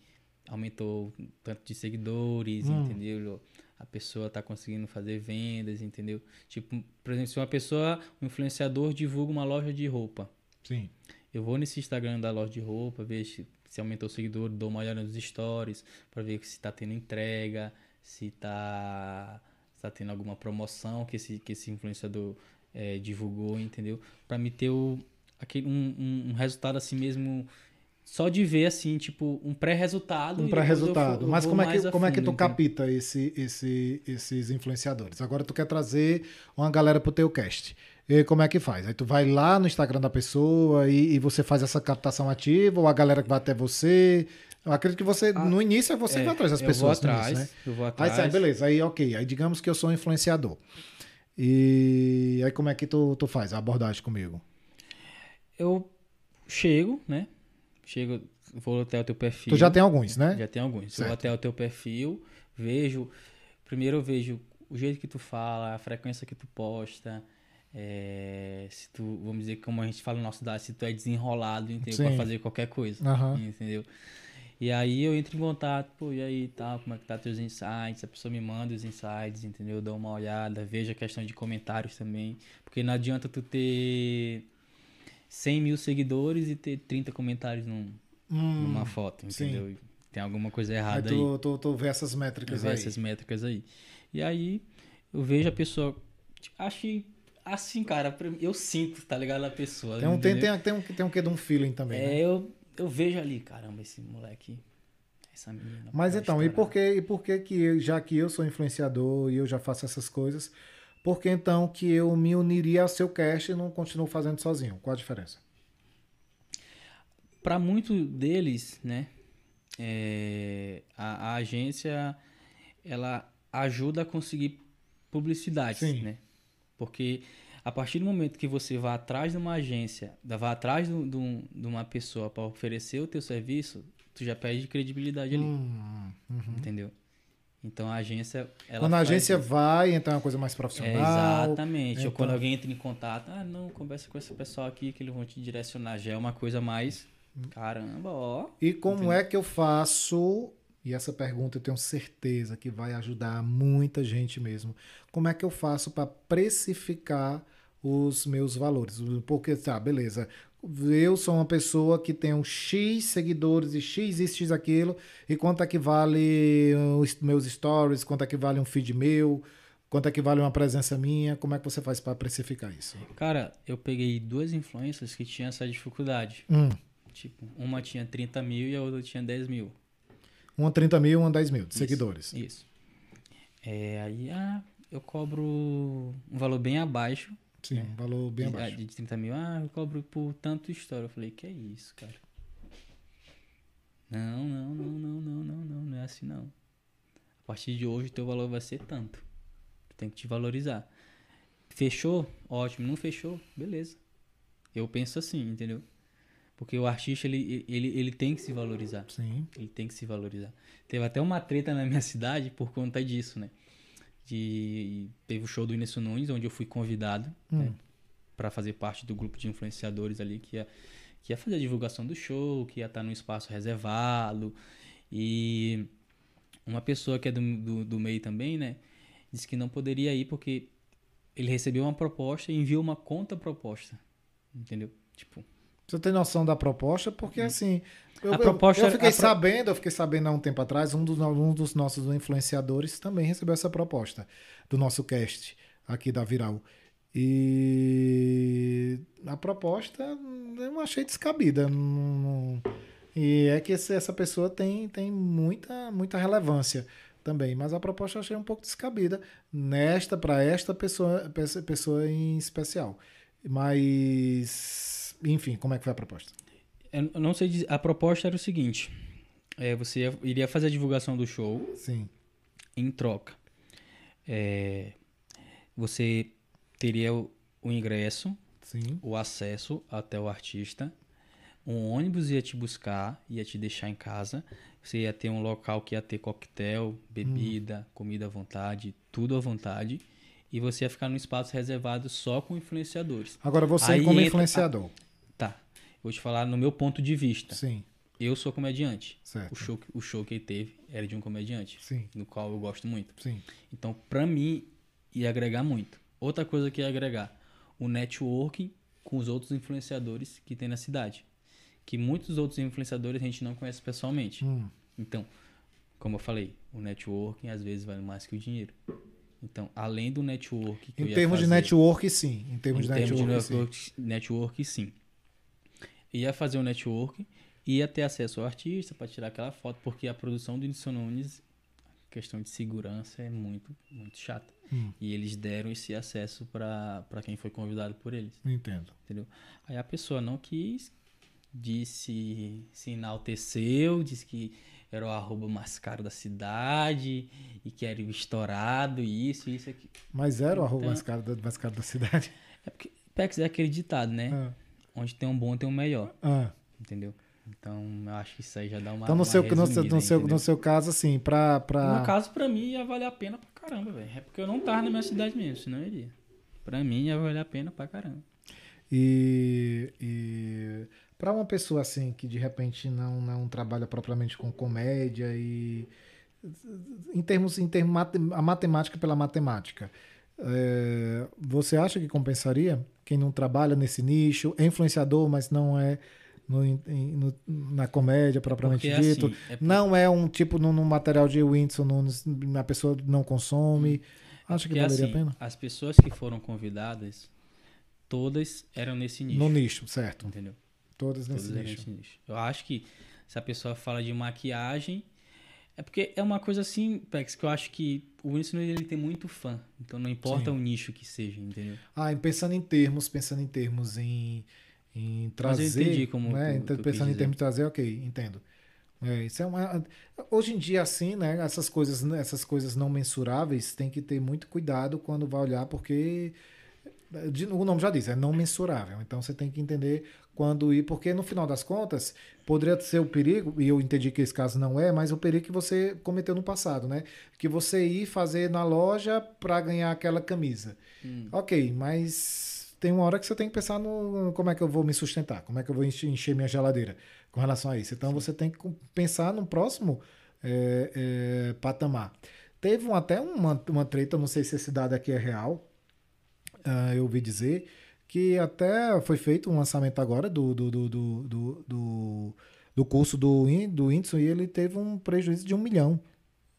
aumentou o tanto de seguidores, Hum. entendeu? A pessoa tá conseguindo fazer vendas, entendeu? Tipo, por exemplo, se uma pessoa, um influenciador divulga uma loja de roupa, Sim. eu vou nesse Instagram da loja de roupa, ver se, se aumentou o seguidor, dou uma olhada nos stories pra ver se tá tendo entrega, se tá, se tá tendo alguma promoção que esse, que esse influenciador eh, divulgou, entendeu? Pra me ter o, aquele, um, um, um resultado assim mesmo, só de ver assim, tipo, um pré-resultado. Um pré-resultado. Mas como é, que, como é que tu entendeu? capita esse, esse, esses influenciadores? Agora tu quer trazer uma galera pro teu cast. E como é que faz? Aí tu vai lá no Instagram da pessoa e, e você faz essa captação ativa, ou a galera que vai até você. Eu acredito que você, no início, é você que É, vai atrás das pessoas. vou no atrás, início, né? eu vou Aí atrás. sai, beleza, aí ok. Aí digamos que eu sou um influenciador. E aí como é que tu, tu faz a abordagem comigo? Eu chego, né? Chego, vou até o teu perfil. Tu já tem alguns, né? Já tem alguns. Certo. Vou até o teu perfil, vejo. Primeiro eu vejo o jeito que tu fala, a frequência que tu posta. é, se tu, vamos dizer, como a gente fala no nosso cidade, se tu é desenrolado, entendeu? Pra fazer qualquer coisa. Aham. Entendeu? E aí eu entro em contato, pô, e aí, tal, como é que tá teus insights? A pessoa me manda os insights, entendeu? Eu dou uma olhada, vejo a questão de comentários também. Porque não adianta tu ter 100 mil seguidores e ter 30 comentários num, Hum, numa foto, sim. entendeu? Tem alguma coisa aí errada aí. tu, tu, tu vê essas métricas ver aí. essas métricas aí. E aí eu vejo a pessoa. Achei assim, cara, eu sinto, tá ligado? A pessoa. Tem um, tem, entendeu? tem, tem, um, tem um quê de um feeling também, né? É, eu, eu vejo ali, caramba, esse moleque. Essa menina. Mas então, e estourar. por que, e por que que já que eu sou influenciador e eu já faço essas coisas, por que então que eu me uniria ao seu cast e não continuo fazendo sozinho? Qual a diferença? Pra muitos deles, né? é, a, a agência ela ajuda a conseguir publicidade, Sim. né? Porque a partir do momento que você vai atrás de uma agência, vai atrás de, de de uma pessoa para oferecer o teu serviço, tu já perde credibilidade ali, Hum, uhum. entendeu? Então a agência Quando a agência vai, então é uma coisa mais É, profissional. exatamente. Ou então- quando alguém entra em contato, ah, não, conversa com esse pessoal aqui que eles vão te direcionar. Já é uma coisa mais. Caramba, ó. E como é que eu faço? E essa pergunta eu tenho certeza que vai ajudar muita gente mesmo. Como é que eu faço para precificar os meus valores? Porque, tá, beleza. Eu sou uma pessoa que tem um X seguidores e X isso, X aquilo. E quanto é que vale os meus stories? Quanto é que vale um feed meu? Quanto é que vale uma presença minha? Como é que você faz para precificar isso? Cara, eu peguei duas influências que tinham essa dificuldade. Hum, Tipo, uma tinha 30 mil e a outra tinha 10 mil. uma 30 mil, uma 10 mil de Isso, seguidores. Isso. É, aí, ah, eu cobro um valor bem abaixo. Sim, um valor bem de, abaixo. de 30 mil. Ah, eu cobro por tanto história. Eu falei, que é isso, cara? Não, não, não, não, não, não, não, não é assim não. A partir de hoje o teu valor vai ser tanto. Tu tem que te valorizar. Fechou? Ótimo. Não fechou? Beleza. Eu penso assim, entendeu? Porque o artista, ele, ele, ele tem que se valorizar. Sim. Ele tem que se valorizar. Teve até uma treta na minha cidade por conta disso, né? De, teve o show do Inesso Nunes, onde eu fui convidado né, Hum. para fazer parte do grupo de influenciadores ali que ia, que ia fazer a divulgação do show, que ia estar num espaço reservado. E uma pessoa que é do, do, do meio também, né? Disse que não poderia ir porque ele recebeu uma proposta e enviou uma conta proposta. Entendeu? Tipo, Você tem noção da proposta? Porque assim, eu, A eu- proposta- eu, fiquei a pro- sabendo, eu fiquei sabendo há um tempo atrás, um dos, um dos nossos influenciadores também recebeu essa proposta do nosso cast aqui da Viral. E a proposta eu não achei descabida. não- e é que essa pessoa tem, tem muita, muita relevância também, mas a proposta eu achei um pouco descabida nesta para esta pessoa, pe- pessoa em especial. Mas, enfim, como é que foi a proposta? Eu não sei dizer. A proposta era o seguinte: é, você ia- iria fazer a divulgação do show Sim. em troca. É, você teria o, o ingresso, Sim. o acesso até o artista. Um ônibus ia te buscar, ia te deixar em casa. Você ia ter um local que ia ter coquetel, bebida, comida à vontade, tudo à vontade. E você ia ficar num espaço reservado só com influenciadores. Agora você Aí como entra- influenciador. Vou te falar no meu ponto de vista. Sim, Eu sou comediante. certo. O show, o show que ele teve era de um comediante, Sim, no qual eu gosto muito. sim. Então, pra mim, ia agregar muito. Outra coisa que ia agregar, o networking com os outros influenciadores que tem na cidade. Que muitos outros influenciadores a gente não conhece pessoalmente. Hum, Então, como eu falei, o networking às vezes vale mais que o dinheiro. Então, além do network Em termos de fazer- network, sim. Em termos em de termos de network, sim. network, network, sim. Ia fazer o network, ia ter acesso ao artista para tirar aquela foto, porque a produção do Whindersson Nunes, questão de segurança, é muito, muito chata. Hum. E eles deram esse acesso para quem foi convidado por eles, Entendo. entendeu? Aí a pessoa não quis, disse, se enalteceu, disse que era o arroba mais caro da cidade e que era o estourado, e isso, isso, aqui. Mas era o arroba Então- mais caro, da, mais caro da cidade. É porque Pex é aquele ditado, né? Ah, Onde tem um bom, tem um melhor. ah. Entendeu? Então, eu acho que isso aí já dá uma. Então, no uma seu, no, seu, no, seu, no seu caso, assim, pra. pra... No caso, pra mim, ia valer a pena pra caramba, velho. É porque eu não tava na minha cidade mesmo, senão eu iria. Pra mim, ia valer a pena pra caramba. E, e para uma pessoa assim que de repente não, não trabalha propriamente com comédia e em termos em termos a matemática pela matemática, é, você acha que compensaria quem não trabalha nesse nicho é influenciador, mas não é no, no- na comédia propriamente Porque, dito? assim, é Não é um tipo no, no material de Whindersson Nunes, a pessoa não consome. Acha que Porque, valeria assim, a pena? as pessoas que foram convidadas, todas eram nesse nicho. No nicho, certo. Entendeu? Todas Todas nicho. nesse nicho. Eu acho que se a pessoa fala de maquiagem, é porque é uma coisa assim, Pex, que eu acho que o Whindersson ele tem muito fã. Então não importa Sim. o nicho que seja, entendeu? Ah, pensando em termos, pensando em termos em, em Mas trazer. eu entendi como né? tu- Então, tu pensando em dizer. termos de trazer, ok, entendo. É, isso é uma, hoje em dia, assim, né? Essas coisas, essas coisas não mensuráveis tem que ter muito cuidado quando vai olhar, porque o nome já diz, é não mensurável. Então você tem que entender quando ir, porque no final das contas, poderia ser o perigo, e eu entendi que esse caso não é, mas o perigo que você cometeu no passado, né? Que você ir fazer na loja para ganhar aquela camisa. Hum. Ok, mas tem uma hora que você tem que pensar no como é que eu vou me sustentar, como é que eu vou encher, minha geladeira com relação a isso. Então você tem que pensar no próximo é, é, patamar. Teve um- até uma, uma treta, não sei se esse dado aqui é real, eu ouvi dizer, que até foi feito um lançamento agora do, do, do, do, do, do, curso do, do Whindersson e ele teve um prejuízo de um milhão.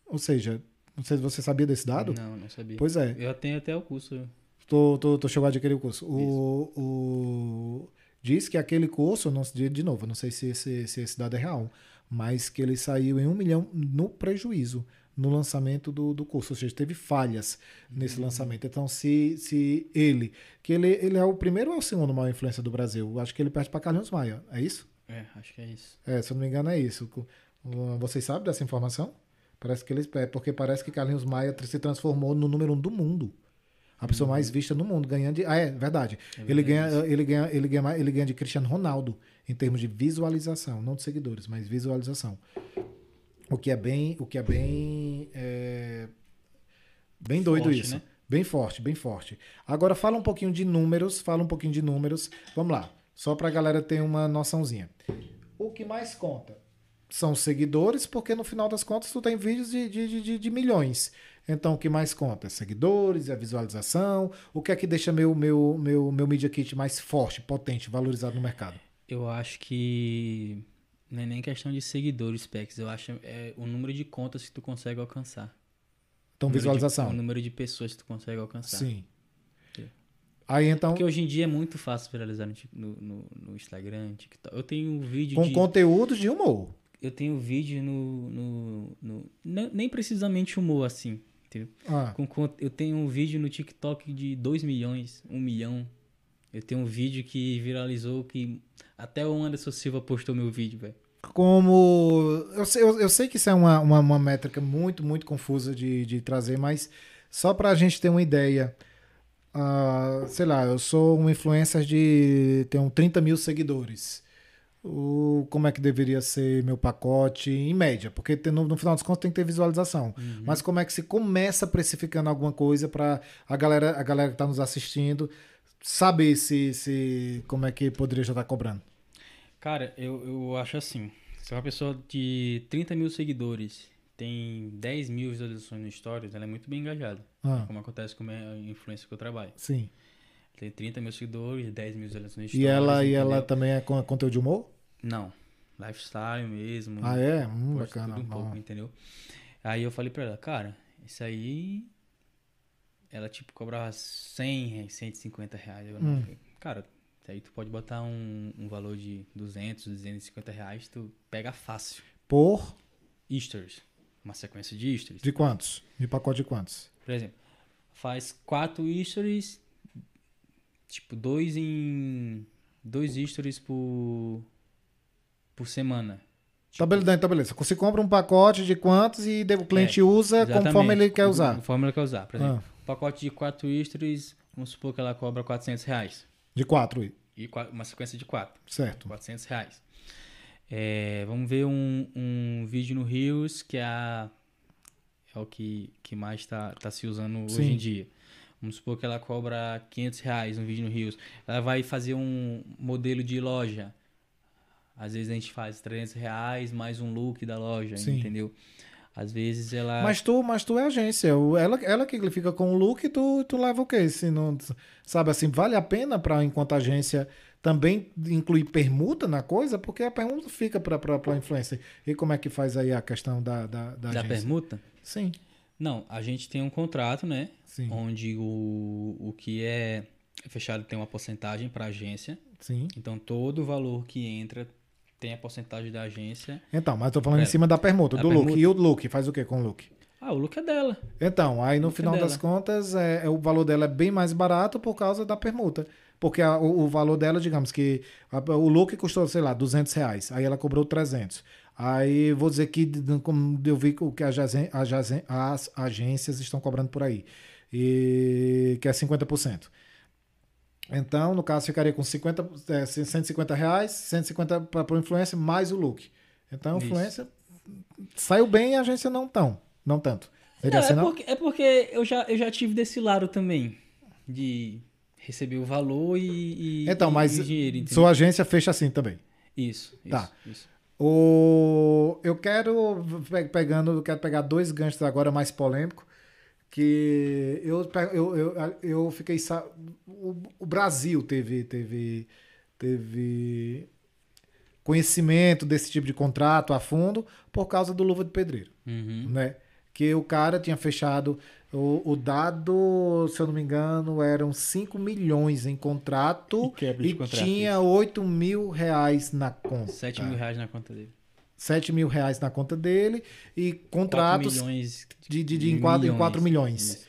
Ou seja, não sei se você sabia desse dado? Não, não sabia. Pois é. Eu tenho até o curso. Tô, tô, tô chegando a adquirir o curso. O, o, diz que aquele curso, não, de, de novo, não sei se esse, se esse dado é real, mas que ele saiu em um milhão no prejuízo no lançamento do, do curso, ou seja, teve falhas nesse lançamento. Então, se, se ele, que ele, ele é o primeiro ou o segundo maior influência do Brasil, acho que ele perde para Carlinhos Maia, é isso? É, acho que é isso. É, se eu não me engano é isso. Uh, Vocês sabem dessa informação? Parece que eles, é porque parece que Carlinhos Maia se transformou no número um do mundo. A pessoa mais vista no mundo, ganhando de. Ah, é verdade. É ele, verdade ganha, ele, ganha, ele, ganha, ele ganha de Cristiano Ronaldo em termos de visualização, não de seguidores, mas visualização. O que é bem. O que é bem. é, bem doido Forte, isso. né? Bem forte, bem forte. Agora fala um pouquinho de números, fala um pouquinho de números. Vamos lá, só pra galera ter uma noçãozinha. O que mais conta são seguidores, porque no final das contas tu tem vídeos de, de, de- de, de milhões. Então o que mais conta? Seguidores, a visualização. O que é que deixa meu, meu, meu, meu Media Kit mais forte, potente, valorizado no mercado? Eu acho que não é nem questão de seguidores, Pex. Eu acho é o número de contas que tu consegue alcançar. Então, O número de- visualização. o número de pessoas que tu consegue alcançar. Sim. É. Aí então, Porque hoje em dia é muito fácil viralizar no, no, no, no Instagram, TikTok. Eu tenho um vídeo com de... conteúdos de humor. Eu tenho vídeo no... no, no não- nem precisamente humor, assim. Entendeu? Ah, Com, eu tenho um vídeo no TikTok de 2 milhões, 1 milhão. Eu tenho um vídeo que viralizou que até o Anderson Silva postou meu vídeo, velho. como. Eu sei, eu, eu sei que isso é uma, uma, uma métrica muito, muito confusa de, de trazer, mas só para a gente ter uma ideia. Uh, sei lá, eu sou um influencer de. tenho 30 mil seguidores. O, como é que deveria ser meu pacote, em média, porque no, no final das contas tem que ter visualização. Uhum. Mas como é que se começa precificando alguma coisa para a galera, a galera que está nos assistindo saber se, se como é que poderia já estar tá cobrando? Cara, eu, eu acho assim. Se uma pessoa de 30 mil seguidores tem 10 mil visualizações no Stories, ela é muito bem engajada. Ah. Como acontece com a influência que eu trabalho. Sim. Tem 30 mil seguidores, 10 mil visualizações no Stories. E ela, e ela também é conteúdo de humor? Não. Lifestyle mesmo. Ah, é? Hum, bacana. Tudo um pouco, entendeu? Aí eu falei pra ela, cara, isso aí. Ela, tipo, cobrava 100, 150 reais. Eu, hum. Cara, aí tu pode botar um, um valor de 200, 250 reais, tu pega fácil. Por? Easters. Uma sequência de stories. De quantos? De pacote de quantos? Por exemplo, faz quatro stories, tipo, dois em. Dois stories por. por semana. Tipo, tá beleza, tá beleza. Você compra um pacote de quantos e o cliente é, usa conforme ele quer usar. Conforme ele quer usar. Por exemplo, ah. Pacote de quatro stories, vamos supor que ela cobra 400 reais. De quatro? E uma sequência de quatro. Certo. 400 reais. É, vamos ver um, um vídeo no Reels, que é, a, é o que, que mais está tá se usando Sim. hoje em dia. Vamos supor que ela cobra 500 reais um vídeo no Reels. Ela vai fazer um modelo de loja. Às vezes a gente faz 300 reais mais um look da loja, Sim. entendeu? Às vezes ela. Mas tu, mas tu é agência. Ela, ela que fica com o look, tu, tu leva o quê? Se não, sabe assim, vale a pena para enquanto agência também incluir permuta na coisa, porque a permuta fica para a influência. E como é que faz aí a questão da, da, da, da permuta? Sim. Não, a gente tem um contrato, né? Sim. Onde o, o que é fechado tem uma porcentagem para a agência. Sim. Então todo o valor que entra tem a porcentagem da agência. Então, mas estou falando é. em cima da permuta, do permuta. look. E o look, faz o que com o look? Ah, o look é dela. Então, aí no final é das contas, é, é, o valor dela é bem mais barato por causa da permuta. Porque a, o, o, valor dela, digamos que a, o look custou, sei lá, 200 reais. Aí ela cobrou 300. Aí vou dizer que, como eu vi o que as, as agências estão cobrando por aí, e, que é 50%. Então, no caso, ficaria com 50, é, 150 reais, 150 para o influencer, mais o look. Então, a influência saiu bem e a agência não tão, não tanto. Não, é, porque, é porque eu já, eu já tive desse lado também, de receber o valor e, e então, mas e dinheiro. Entendeu? Sua agência fecha assim também. Isso. Tá. Isso, O, eu quero pegando, quero pegar dois ganchos agora mais polêmicos que eu, eu, eu, eu fiquei o, o Brasil teve teve teve conhecimento desse tipo de contrato a fundo por causa do Luva de Pedreiro, uhum. né? Que o cara tinha fechado o, o, dado, se eu não me engano, eram 5 milhões em contrato e, e contrato, tinha isso. 8 mil reais na conta. 7 mil reais na conta dele. 7 mil reais na conta dele e contratos milhões, de, de, de, em, 4, milhões. em 4 milhões.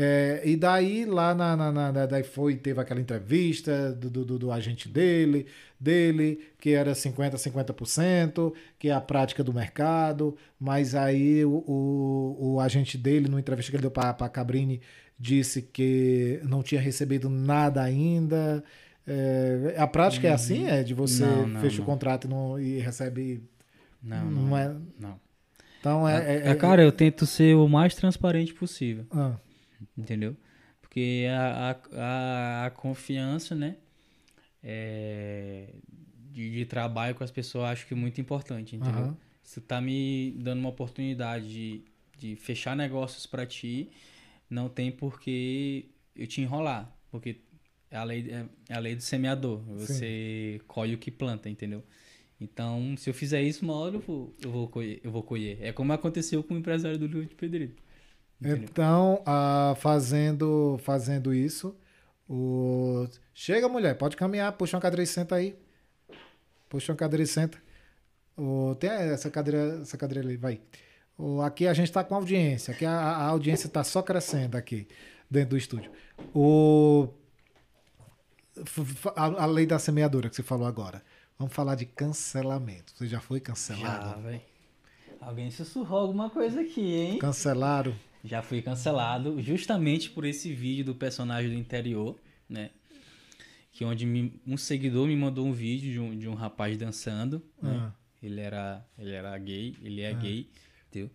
É, e daí, lá na, na, na, daí foi, teve aquela entrevista do, do, do, agente dele, dele, que era 50%, 50%, que é a prática do mercado, mas aí o, o, o agente dele, no entrevista que ele deu para a Cabrini, disse que não tinha recebido nada ainda. É, a prática é assim, é de você não, não, fecha não. o contrato e, não, e recebe. Não, não, é. Não. Então é, é, é, Cara, eu tento ser o mais transparente possível. Ah. Entendeu? Porque a, a, a confiança, né? É, de, de, trabalho com as pessoas, acho que é muito importante, entendeu? Uhum. Você tá me dando uma oportunidade de, de fechar negócios para ti, não tem por que eu te enrolar. Porque é a lei, é a lei do semeador. Você Sim. colhe o que planta, entendeu? Então, se eu fizer isso, uma hora eu vou, eu vou, colher, eu vou colher. É como aconteceu com o empresário do Rio de Pedreiro. Então, ah, fazendo, fazendo isso, o... chega mulher, pode caminhar, puxa uma cadeira e senta aí. Puxa uma cadeira e senta. O... Tem essa cadeira, essa cadeira ali, vai. O... Aqui a gente está com audiência, aqui a, a audiência está só crescendo aqui dentro do estúdio. O... A, a lei da semeadura que você falou agora. Vamos falar de cancelamento. Você já foi cancelado? Já, velho. Alguém sussurrou alguma coisa aqui, hein? Cancelaram? Já fui cancelado justamente por esse vídeo do personagem do interior, né? Que onde me- um seguidor me mandou um vídeo de um, de um rapaz dançando, né? Ah. Ele era, ele era gay, ele é gay, entendeu?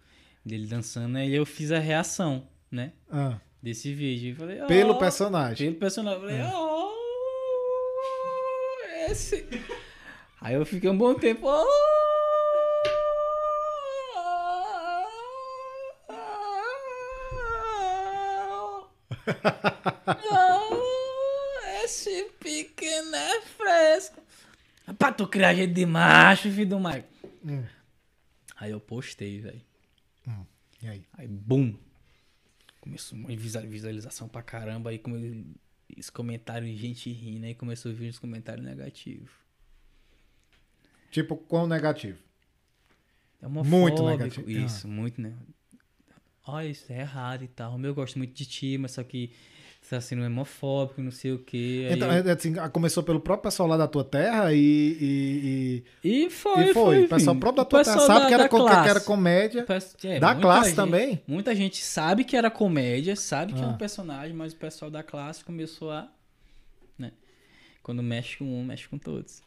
Dele dançando? E eu fiz a reação, né? Ah. Desse vídeo. Falei, Pelo "Oh", personagem. Pelo personagem. Eu falei, oh, esse. Aí eu fiquei um bom tempo. "Oh, oh, esse pequeno é fresco. Rapaz, tu cria jeito de macho, filho do Mike. Hum. Aí eu postei, velho. Hum. E aí? Aí, bum! Começou uma visual- visualização pra caramba. Aí, como os comentários, gente rindo. Aí começou a vir os comentários negativos. Tipo, quão negativo? É Muito negativo. Isso, muito, né? Olha, isso é errado e tal. Eu gosto muito de ti, mas só que você tá sendo homofóbico, não sei o quê. Então, eu- é, assim, começou pelo próprio pessoal lá da tua terra e. e, E e, foi, e foi. O pessoal próprio da tua terra sabe da- que, era, da co- que era comédia. É, Da classe gente- também? Muita gente sabe que era comédia, sabe que é Ah. um personagem, mas o pessoal da classe começou a. Né? Quando mexe com um, mexe com todos.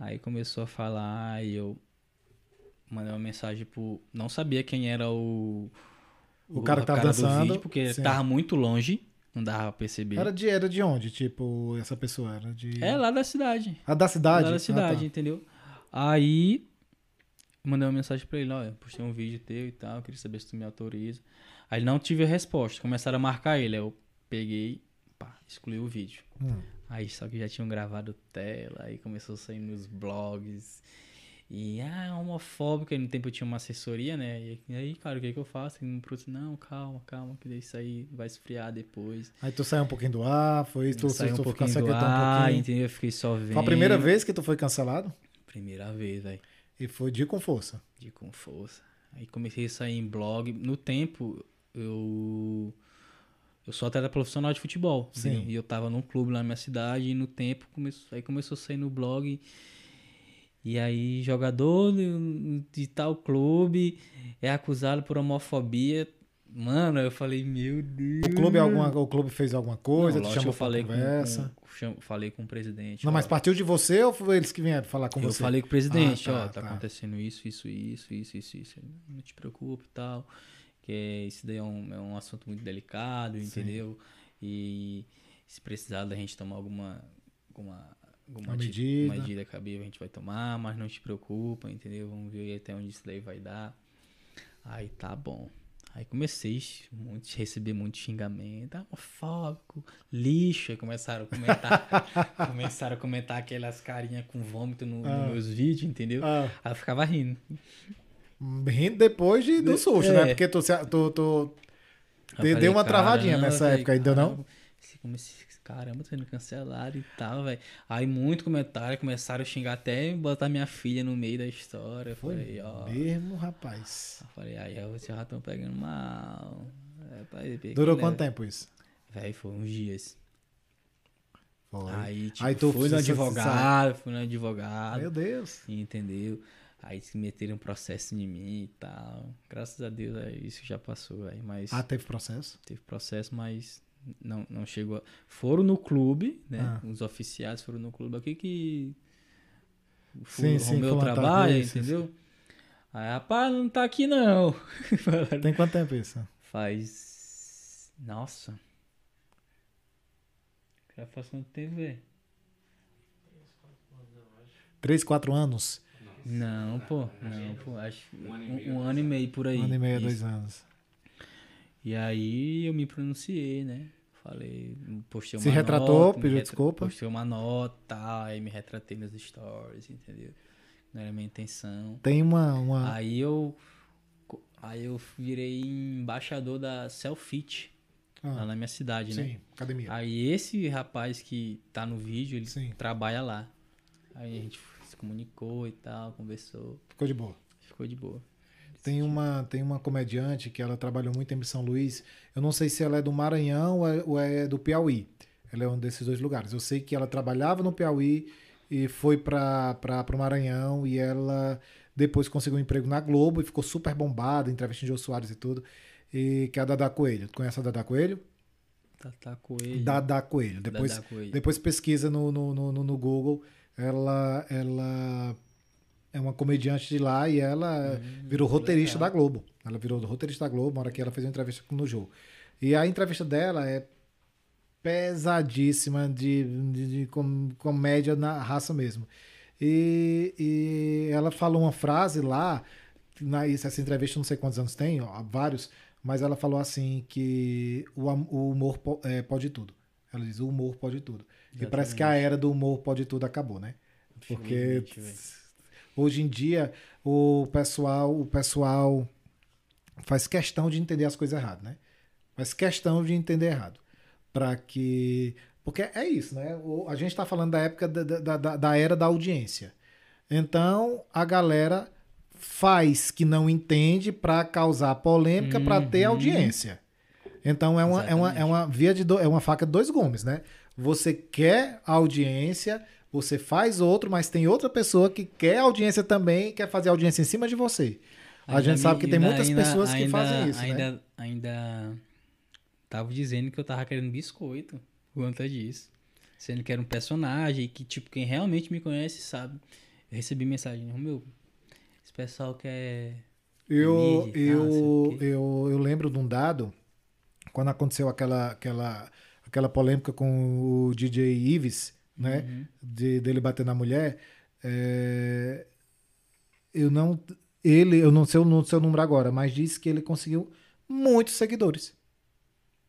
Aí começou a falar e eu mandei uma mensagem pro. Não sabia quem era o. O cara que tava dançando, porque sim. tava muito longe, não dava pra perceber. Era de, era de onde? Tipo, essa pessoa era de. É lá da cidade. A da cidade? Lá da Ah, cidade, tá. entendeu? Aí mandei uma mensagem pra ele, olha, postei um vídeo teu e tal, queria saber se tu me autoriza. Aí não tive a resposta, começaram a marcar ele, aí eu peguei, pá, excluí o vídeo. Hum. Aí só que já tinham gravado tela, aí começou a sair nos blogs. E, ah, é homofóbico, aí no tempo eu tinha uma assessoria, né? E aí, cara, o que que eu faço? E não, não, calma, calma, que isso aí vai esfriar depois. Aí tu saiu um pouquinho do ar, foi tu, Saiu um tu pouquinho do saquetando um ar, pouquinho. entendeu? Eu fiquei só vendo. Foi a primeira vez que tu foi cancelado? Primeira vez, velho. E foi de com força. De com força. Aí comecei a sair em blog. No tempo, eu. Eu sou atleta profissional de futebol. Sim. E eu tava num clube lá na minha cidade. E no tempo, começou, aí começou a sair no blog. E aí, jogador de, de tal clube é acusado por homofobia. Mano, eu falei, meu Deus. O clube, alguma, o clube fez alguma coisa, Não, te chamou eu falei com, conversa. com, cham- falei com o presidente. Não, ó. mas partiu de você ou foi eles que vieram falar com eu você? falei com o presidente, Ah, tá, ó, tá, tá. acontecendo isso, isso, isso, isso, isso, isso. Não te preocupe e tal. Que isso daí é um, é um assunto muito delicado, entendeu? E se precisar da gente tomar alguma, alguma, alguma medida. medida cabível, a gente vai tomar, mas não te preocupa, entendeu? Vamos ver até onde isso daí vai dar. Aí tá bom. Aí comecei a receber muito xingamento, ah, homofóbico, lixo. Aí começaram a comentar, começaram a comentar aquelas carinhas com vômito no, Ah. nos meus vídeos, entendeu? Ah, Aí eu ficava rindo. Rindo depois de, do susto, né? É. Porque tu, tu, tu Eu Deu- falei, uma travadinha "Caramba, nessa época, ainda não? esse- Caramba, tô sendo cancelado e tal, velho. Aí muito comentário, começaram a xingar até botar minha filha no meio da história. Foi falei, ó. mesmo, rapaz. Falei, aí vocês já estão pegando mal. É, Durou né? quanto tempo isso? Velho, foi uns dias. Foi. Aí, tipo, Aí tu fui no advogado, fui no advogado. Meu Deus. Entendeu? Aí se meteram um processo em mim e tal. Graças a Deus, aí isso já passou, aí. Mas Ah, teve processo? teve processo, mas não, não chegou. A... Foram no clube, né? Ah. Os oficiais foram no clube aqui que. O Sim, sim, Romeu fulano tá- trabalha, isso, entendeu? Aí, rapaz, não tá aqui não. Tem quanto tempo isso? Faz. Nossa. Já faz quanto tempo, velho? Três, quatro anos? Não, pô. Não, pô. Acho Um ano e um, meio, um ano e meio por aí. Um ano e meio, Isso. dois anos. E aí eu me pronunciei, né? Falei, postei uma Se retratou, nota, pediu retra- desculpa? Postei uma nota, aí me retratei nos stories, entendeu? Não era minha intenção. Tem uma. uma... Aí eu aí eu virei embaixador da Selfit lá Ah, na minha cidade, né? sim, academia. Aí esse rapaz que tá no vídeo, ele Sim. trabalha lá. Aí a gente se comunicou e tal, conversou, Ficou de boa. ficou de boa. Tem uma, tem uma comediante que ela trabalhou muito em São Luís. Eu não sei se ela é do Maranhão ou é, ou é do Piauí. Ela é um desses dois lugares. Eu sei que ela trabalhava no Piauí e foi para o Maranhão e ela depois conseguiu um emprego na Globo e ficou super bombada, entrevista em Jô Soares e tudo. E que é a Dada Coelho. Tu conhece a Dada Coelho? Dada Coelho. Dada Coelho. Depois, Dada Coelho. depois pesquisa no, no, no, no Google. Ela, ela é uma comediante de lá e ela Hum, virou roteirista legal. da Globo. Ela virou roteirista da Globo, uma hora que ela fez uma entrevista no jogo. E a entrevista dela é pesadíssima de, de, de com- comédia na raça mesmo. E, e ela falou uma frase lá, na, essa entrevista não sei quantos anos tem, ó, vários, mas ela falou assim que o, o humor po- é, pode tudo. Ela diz, o humor pode tudo. E parece que a era do humor pode tudo acabou, né? Porque hoje em dia o pessoal, o pessoal faz questão de entender as coisas erradas, né? Faz questão de entender errado. Para que. Porque é isso, né? A gente está falando da época da, da, da- era da audiência. Então a galera faz que não entende para causar polêmica, para ter Uhum. audiência. Então é uma, é, uma, é uma via de do- é uma faca de dois gumes, né? Você quer audiência, você faz outro, mas tem outra pessoa que quer audiência também quer fazer audiência em cima de você. A Ainda gente sabe que tem ainda- muitas ainda- pessoas que fazem isso, ainda, né? Ainda tava dizendo que eu tava querendo biscoito por conta disso. Sendo que era um personagem que, tipo, quem realmente me conhece sabe. Eu recebi mensagem, meu, esse pessoal quer... Eu, mídia eu, eu, eu lembro de um dado, quando aconteceu aquela, aquela, aquela polêmica com o DJ Ives, né? Uhum. De, dele bater na mulher. é, eu não. Ele, eu não sei o seu número agora, mas disse que ele conseguiu muitos seguidores.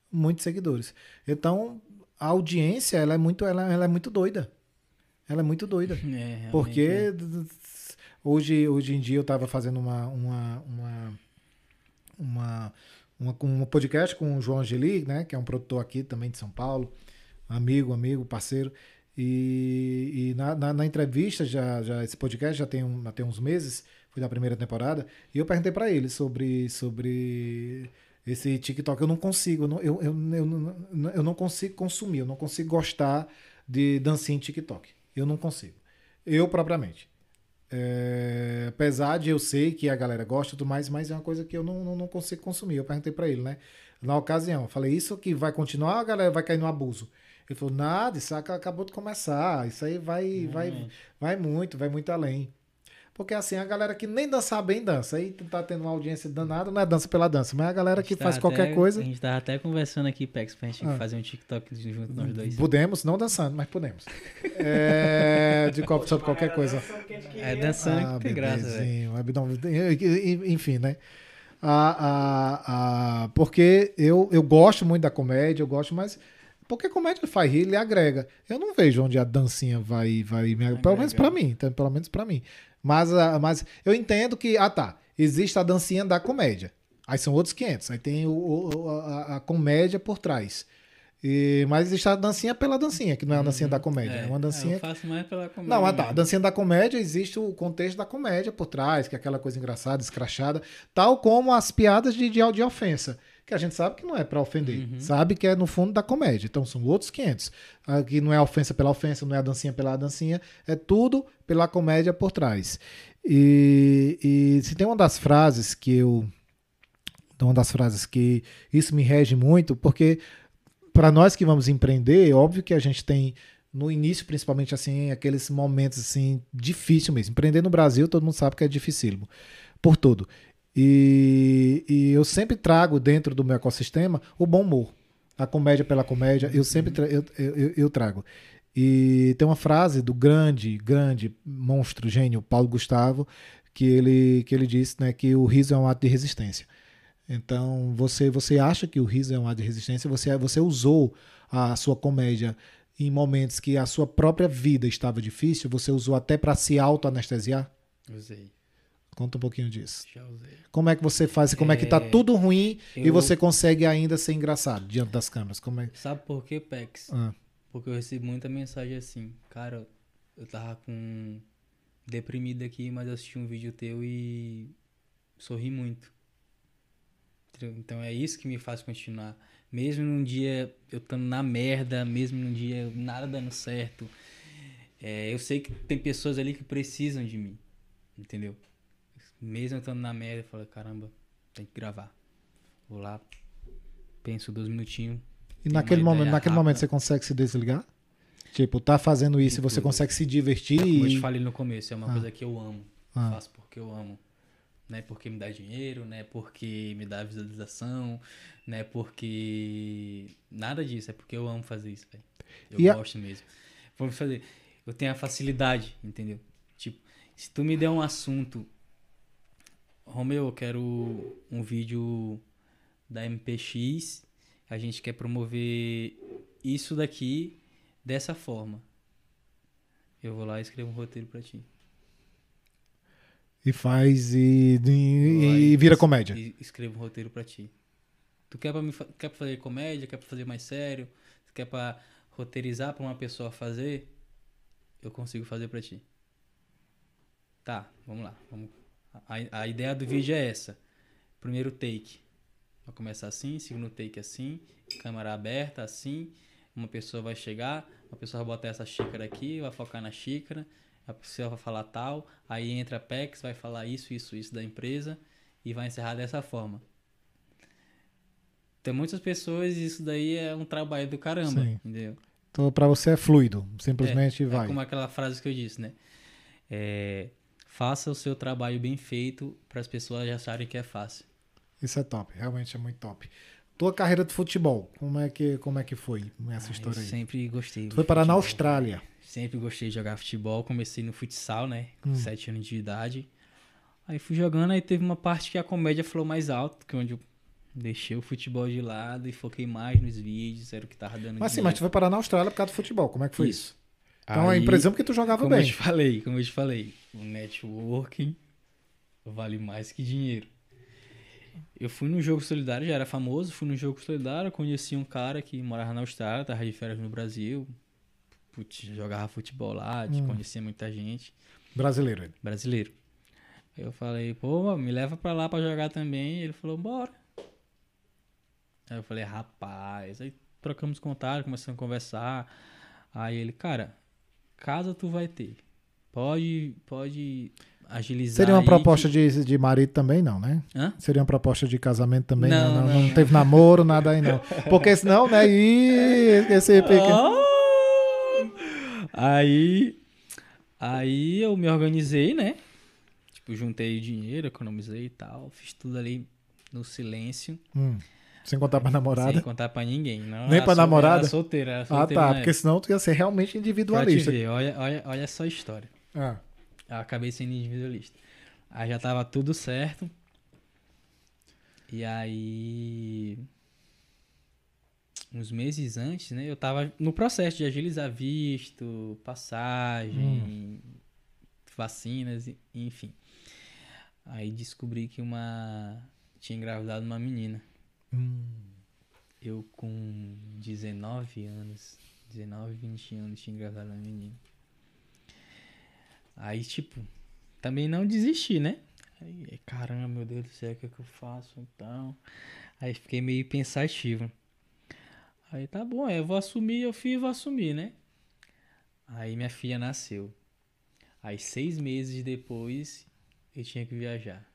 Muitos seguidores. Então, a audiência, ela é muito, ela, ela é muito doida. Ela é muito doida. É, Porque é. hoje, hoje em dia eu estava fazendo uma, uma, uma, uma, um podcast com o João Angeli, né, que é um produtor aqui também de São Paulo, amigo, amigo, parceiro. E, e na, na, na entrevista, já, já esse podcast já tem, um, já tem uns meses, foi da primeira temporada, e eu perguntei para ele sobre, sobre esse TikTok. Eu não consigo, eu não, eu, eu, eu, eu não consigo consumir, eu não consigo gostar de dancinha em TikTok. Eu não consigo. Eu propriamente. É, apesar de eu sei que a galera gosta tudo mais, mas é uma coisa que eu não, não, não consigo consumir. Eu perguntei pra ele, né? Na ocasião, eu falei, isso que vai continuar, a galera vai cair no abuso. Ele falou, nada, isso ac- acabou de começar, isso aí vai, vai, Realmente. vai muito, vai muito além. Porque assim, a galera que nem dançar bem dança, aí tá tendo uma audiência danada, não é dança pela dança, mas a galera A que gente faz tava qualquer até- coisa. A gente tava até conversando aqui, Pex, pra gente Ah. fazer um TikTok junto nós dois. Podemos, não dançando, mas podemos. É, de copo sobre qualquer coisa. É dançando Ah, que tem graça, velho. abdômen, enfim, né? A, a, a, porque eu, eu gosto muito da comédia, eu gosto, mas porque comédia faz rir, ele agrega. Eu não vejo onde a dancinha vai, vai me, pelo menos pra mim, então, pelo menos para mim. Mas, a- mas eu entendo que, ah tá, existe a dancinha da comédia. Aí são outros 500. Aí tem o, o- a, a comédia por trás. E, mas existe a dancinha pela dancinha, que não é a dancinha da comédia. É, uma dancinha Eu faço mais pela comédia. não, ah, tá. A dancinha da comédia existe o contexto da comédia por trás, que é aquela coisa engraçada, escrachada, tal como as piadas de, de, de ofensa, que a gente sabe que não é pra ofender, sabe que é no fundo da comédia. Então são outros 500. Aqui não é ofensa pela ofensa, não é a dancinha pela dancinha, é tudo pela comédia por trás. E, e se tem uma das frases que eu. Uma das frases que isso me rege muito, porque para nós que vamos empreender, é óbvio que a gente tem no início, principalmente assim, aqueles momentos assim difícil mesmo. Empreender no Brasil, todo mundo sabe que é dificílimo por tudo. E, e eu sempre trago dentro do meu ecossistema o bom humor, a comédia pela comédia. Eu sempre tra eu, eu, eu trago. E tem uma frase do grande, grande monstro, gênio Paulo Gustavo, que ele que ele disse, né, que o riso é um ato de resistência. Então, você você acha que o riso é um ato de resistência, você você usou a sua comédia em momentos que a sua própria vida estava difícil, você usou até para se auto-anestesiar? Usei, Conta um pouquinho disso. já usei. Como é que você faz? Como é que tá É, tudo ruim e eu- você consegue ainda ser engraçado diante das câmeras? Como é? Sabe por quê, Pex? Ah, Porque eu recebo muita mensagem assim, cara, eu tava com deprimido aqui, mas eu assisti um vídeo teu e sorri muito. Então é isso que me faz continuar. Mesmo num dia eu estando na merda, mesmo num dia nada dando certo, é, eu sei que tem pessoas ali que precisam de mim, entendeu? Mesmo eu estando na merda, eu falo, caramba, tem que gravar. Vou lá, penso dois minutinhos. E naquele momento, naquele rápida. momento você consegue se desligar? Tipo, tá fazendo isso e você Tipo, consegue se divertir Como eu te e... falei no começo, é uma Ah. coisa que eu amo. Ah. Faço porque eu amo. Não é porque me dá dinheiro, não é porque me dá visualização, não é porque. Nada disso, é porque eu amo fazer isso, velho. Eu E a- gosto mesmo. Vamos fazer. Eu tenho a facilidade, entendeu? Tipo, se tu me der um assunto. Romeu, eu quero um vídeo da MPX. A gente quer promover isso daqui dessa forma. Eu vou lá e escrevo um roteiro pra ti. E faz e, e, e vira comédia. E escrevo um roteiro pra ti. Tu quer pra, me, quer pra fazer comédia? Quer pra fazer mais sério? Quer pra roteirizar pra uma pessoa fazer? Eu consigo fazer pra ti. Tá, vamos lá. Vamos. A, a ideia do vídeo é essa. Primeiro take. Vai começar assim, segundo take assim, câmera aberta assim. Uma pessoa vai chegar, uma pessoa vai botar essa xícara aqui, vai focar na xícara, a pessoa vai falar tal, aí entra a PEX, vai falar isso, isso, isso da empresa e vai encerrar dessa forma. Tem muitas pessoas e isso daí é um trabalho do caramba, Sim. entendeu? Então, pra você é fluido. Simplesmente É vai. como aquela frase que eu disse, né? É, faça o seu trabalho bem feito para as pessoas já acharem que é fácil. Isso é top. Realmente é muito top. Tua carreira de futebol, como é que, como é que foi essa Ah, história eu aí? sempre gostei. Tu foi parar na. Austrália. Sempre gostei de jogar futebol. Comecei no futsal, né? Com Hum. 7 anos de idade. Aí fui jogando, aí teve uma parte que a comédia falou mais alto, que é onde eu deixei o futebol de lado e foquei mais nos vídeos, era o que tava dando Mas sim, dinheiro. mas tu foi parar na Austrália por causa do futebol. Como é que foi isso? Isso. Então Aí, é impressão porque tu jogava como eu bem. te falei, como eu te falei, o networking vale mais que dinheiro. Eu fui no jogo solidário, já era famoso, fui no jogo solidário, conheci um cara que morava na Austrália, tava de férias no Brasil, putz, jogava futebol lá, Hum. conhecia muita gente, Brasileiro ele. brasileiro. Eu falei, pô, me leva pra lá pra jogar também. Ele falou, bora. Aí eu falei, rapaz. Aí trocamos contato, começamos a conversar. Aí ele, cara, casa tu vai ter. Pode, pode agilizar. Seria uma proposta que- de, de marido também, não, né? Hã? Seria uma proposta de casamento também? Não, Não, não, não, não teve namoro, nada aí não. Porque senão, né? E esse. Ah! Aí, aí eu me organizei, né? Tipo, juntei dinheiro, economizei e tal. Fiz tudo ali no silêncio. Hum, sem contar pra namorada. Sem contar pra ninguém. Não, Nem pra sol- namorada? Era solteira, era Ah, solteira tá. na Porque época. senão tu ia ser realmente Pra te individualista. ver, olha, olha, olha só a história. Ah, Eu acabei sendo individualista. Aí já tava tudo certo. E aí. Uns meses antes, né? Eu tava no processo de agilizar visto, passagem, vacinas, e- enfim. Aí descobri que uma. Tinha engravidado uma menina. Hum. Eu com 19 anos, 19, 20 anos, tinha engravidado uma menina. Aí, tipo, também não desisti, né? Aí, caramba, meu Deus do céu, o que, é que eu faço então? Aí fiquei meio pensativo. Aí tá bom, é, eu vou assumir, eu fui e vou assumir, né? Aí minha filha nasceu. Aí seis meses depois eu tinha que viajar.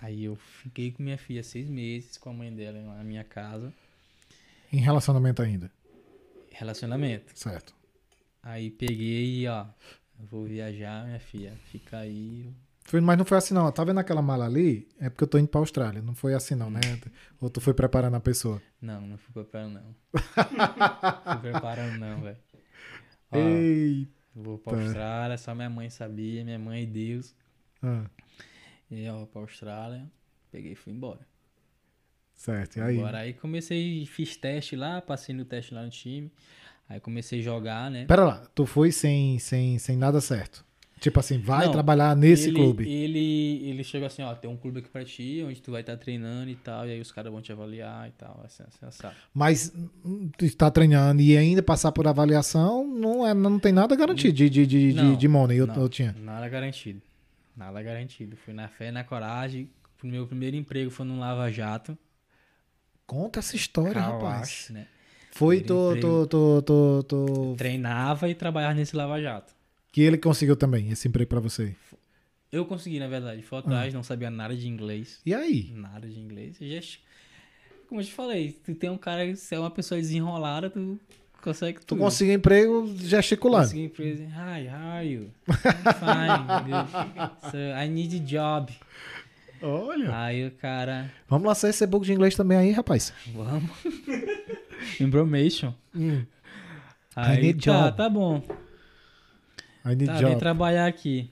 Aí eu fiquei com minha filha seis meses com a mãe dela na minha casa. Em relacionamento ainda. Relacionamento. Certo. Aí peguei e ó, vou viajar, minha filha, fica aí. Foi, mas não foi assim, não. Tá vendo aquela mala ali? É porque eu tô indo pra Austrália. Não foi assim, não, né? Ou tu foi preparando a pessoa? Não, não fui preparando não. fui preparando não, velho. Ó, Ei. vou pra Austrália, só minha mãe sabia, minha mãe e Deus. Ah, E aí, ó, pra Austrália, peguei e fui embora. certo. E aí? Agora aí comecei, fiz teste lá, passei no teste lá no time. Aí comecei a jogar, né? Pera lá. Tu foi sem, sem, sem nada certo. Tipo assim, vai Não, trabalhar nesse ele, clube. Ele, ele chegou assim, ó, tem um clube aqui pra ti, onde tu vai estar treinando e tal, e aí os caras vão te avaliar e tal, assim, assim. Mas hum, tu está treinando e ainda passar por avaliação, não, é, não tem nada garantido de, de, de, de, Não, de money. Eu, não. eu tinha. Nada garantido. Nada garantido. Fui na fé e na coragem. O meu primeiro emprego foi num Lava Jato. Conta essa história, car rapaz. né? Foi, tu, tu, tu, tu, tu- Treinava e trabalhava nesse Lava Jato. Que ele conseguiu também esse emprego pra você. Eu consegui, na verdade. Fui Ah. atrás, não sabia nada de inglês. E aí? Nada de inglês. Eu já- Como eu te falei, tu tem um cara, se é uma pessoa desenrolada, tu consegue Tu tudo. conseguiu emprego gesticulando. Consegui empresa. Hi, how are you? I'm fine. So, I need a job. Olha. Aí o cara, Vamos lançar esse book de inglês também aí, rapaz. vamos. Information. I Aí, need tá, job. tá bom. I need Tá, vem job. trabalhar aqui.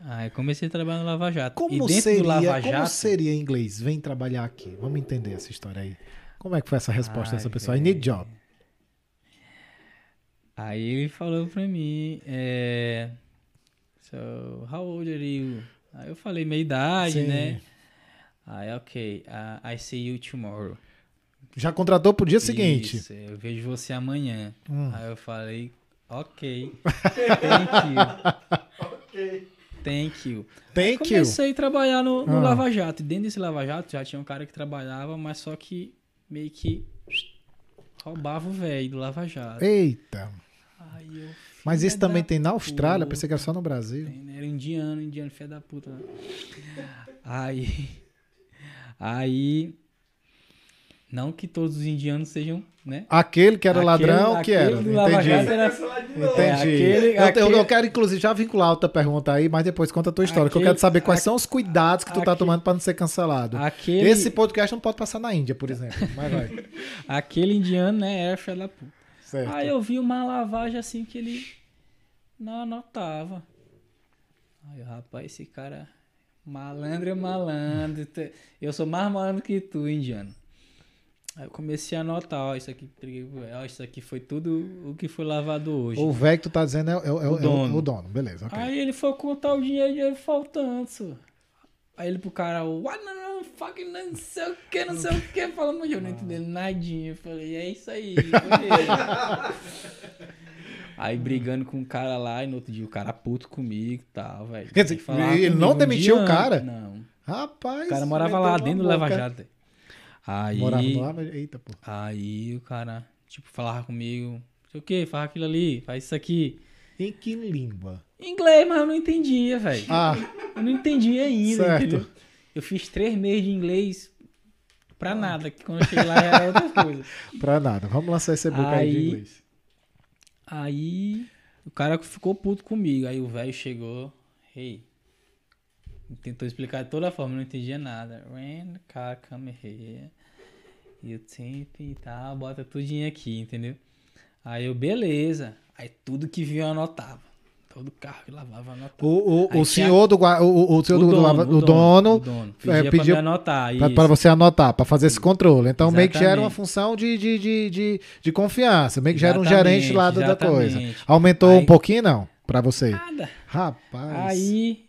Aí comecei a trabalhar no Lava Jato. Como seria, Lava como Jato, seria em inglês? Vem trabalhar aqui. Vamos entender essa história aí. Como é que foi essa resposta Ai, dessa pessoa? I need job. Aí ele falou pra mim, é... So, how old are you? Aí eu falei meia idade, Sim. né? Aí, ok, uh, I see you tomorrow. Já contratou pro dia seguinte. Isso, eu vejo você amanhã. Hum. Aí eu falei, ok, thank you. Thank you. Thank you. Comecei a trabalhar no, no Ah. Lava Jato. E dentro desse Lava Jato já tinha um cara que trabalhava, mas só que meio que roubava o velho do Lava Jato. Eita. Aí eu, Mas filha isso também tem na Austrália? puta. Pensei que era só no Brasil. Tem? Era indiano, indiano, filho da puta. Aí. Aí. Não que todos os indianos sejam, né? Aquele que era Aquele- ladrão, que era. Entendi. Era- Entendi. É, aquele- eu, aquele- eu quero, inclusive, já vincular outra pergunta aí, mas depois conta a tua história. que eu quero saber quais a- são os cuidados que tu tá tomando pra não ser cancelado. Aquele, Esse podcast não pode passar na Índia, por exemplo. Mas vai. aquele indiano, né? Era filho da puta. Certo. Aí eu vi uma lavagem assim que ele não anotava. Aí, rapaz, esse cara malandro é malandro. Eu sou mais malandro que tu, indiano. Aí eu comecei a anotar, ó, isso aqui, ó, isso aqui foi tudo o que foi lavado hoje. O velho que tu tá dizendo é, é- é- é o, dono. o dono. Beleza, ok. Aí ele foi contar o dinheiro, faltando. só. Aí ele pro cara, what, não, não, fucking não sei o que, não sei o que, falando, eu não entendi nadinha. Eu falei, é isso aí. Aí brigando com o cara lá, e no outro dia o cara puto comigo e tal, velho. Quer dizer, ele não um demitiu o cara? antes. Não. Rapaz. O cara morava lá dentro do Lava boca. Jato. Aí, Morava no Lava Eita, pô. aí o cara, tipo, falava comigo, não sei o que, faz aquilo ali, faz isso aqui. Em que língua? Inglês, mas eu não entendia, velho. Ah, Eu não entendi ainda, Certo. entendeu? Eu fiz três meses de inglês pra nada, que quando eu cheguei lá era outra coisa. pra nada. Vamos lançar esse book aí, de Aí- inglês. Aí o cara ficou puto comigo. Aí o velho chegou, hey, tentou explicar de toda forma, não entendia nada. When the car come here, you think e tal, bota tudinho aqui, entendeu? Aí eu, beleza. Aí tudo que vinha eu anotava. Todo carro que lavava anotava. O, o, o senhor do, gua- o, o, o senhor do, do o dono, o dono. é, pediu pra você anotar, pra fazer esse controle. Então, meio que já era uma Exatamente. função de, de, de, de, de confiança. Meio que já era um Exatamente, gerente lá da, coisa. exatamente. Aumentou Aí- um pouquinho, não? Pra você? Nada. Rapaz. Aí,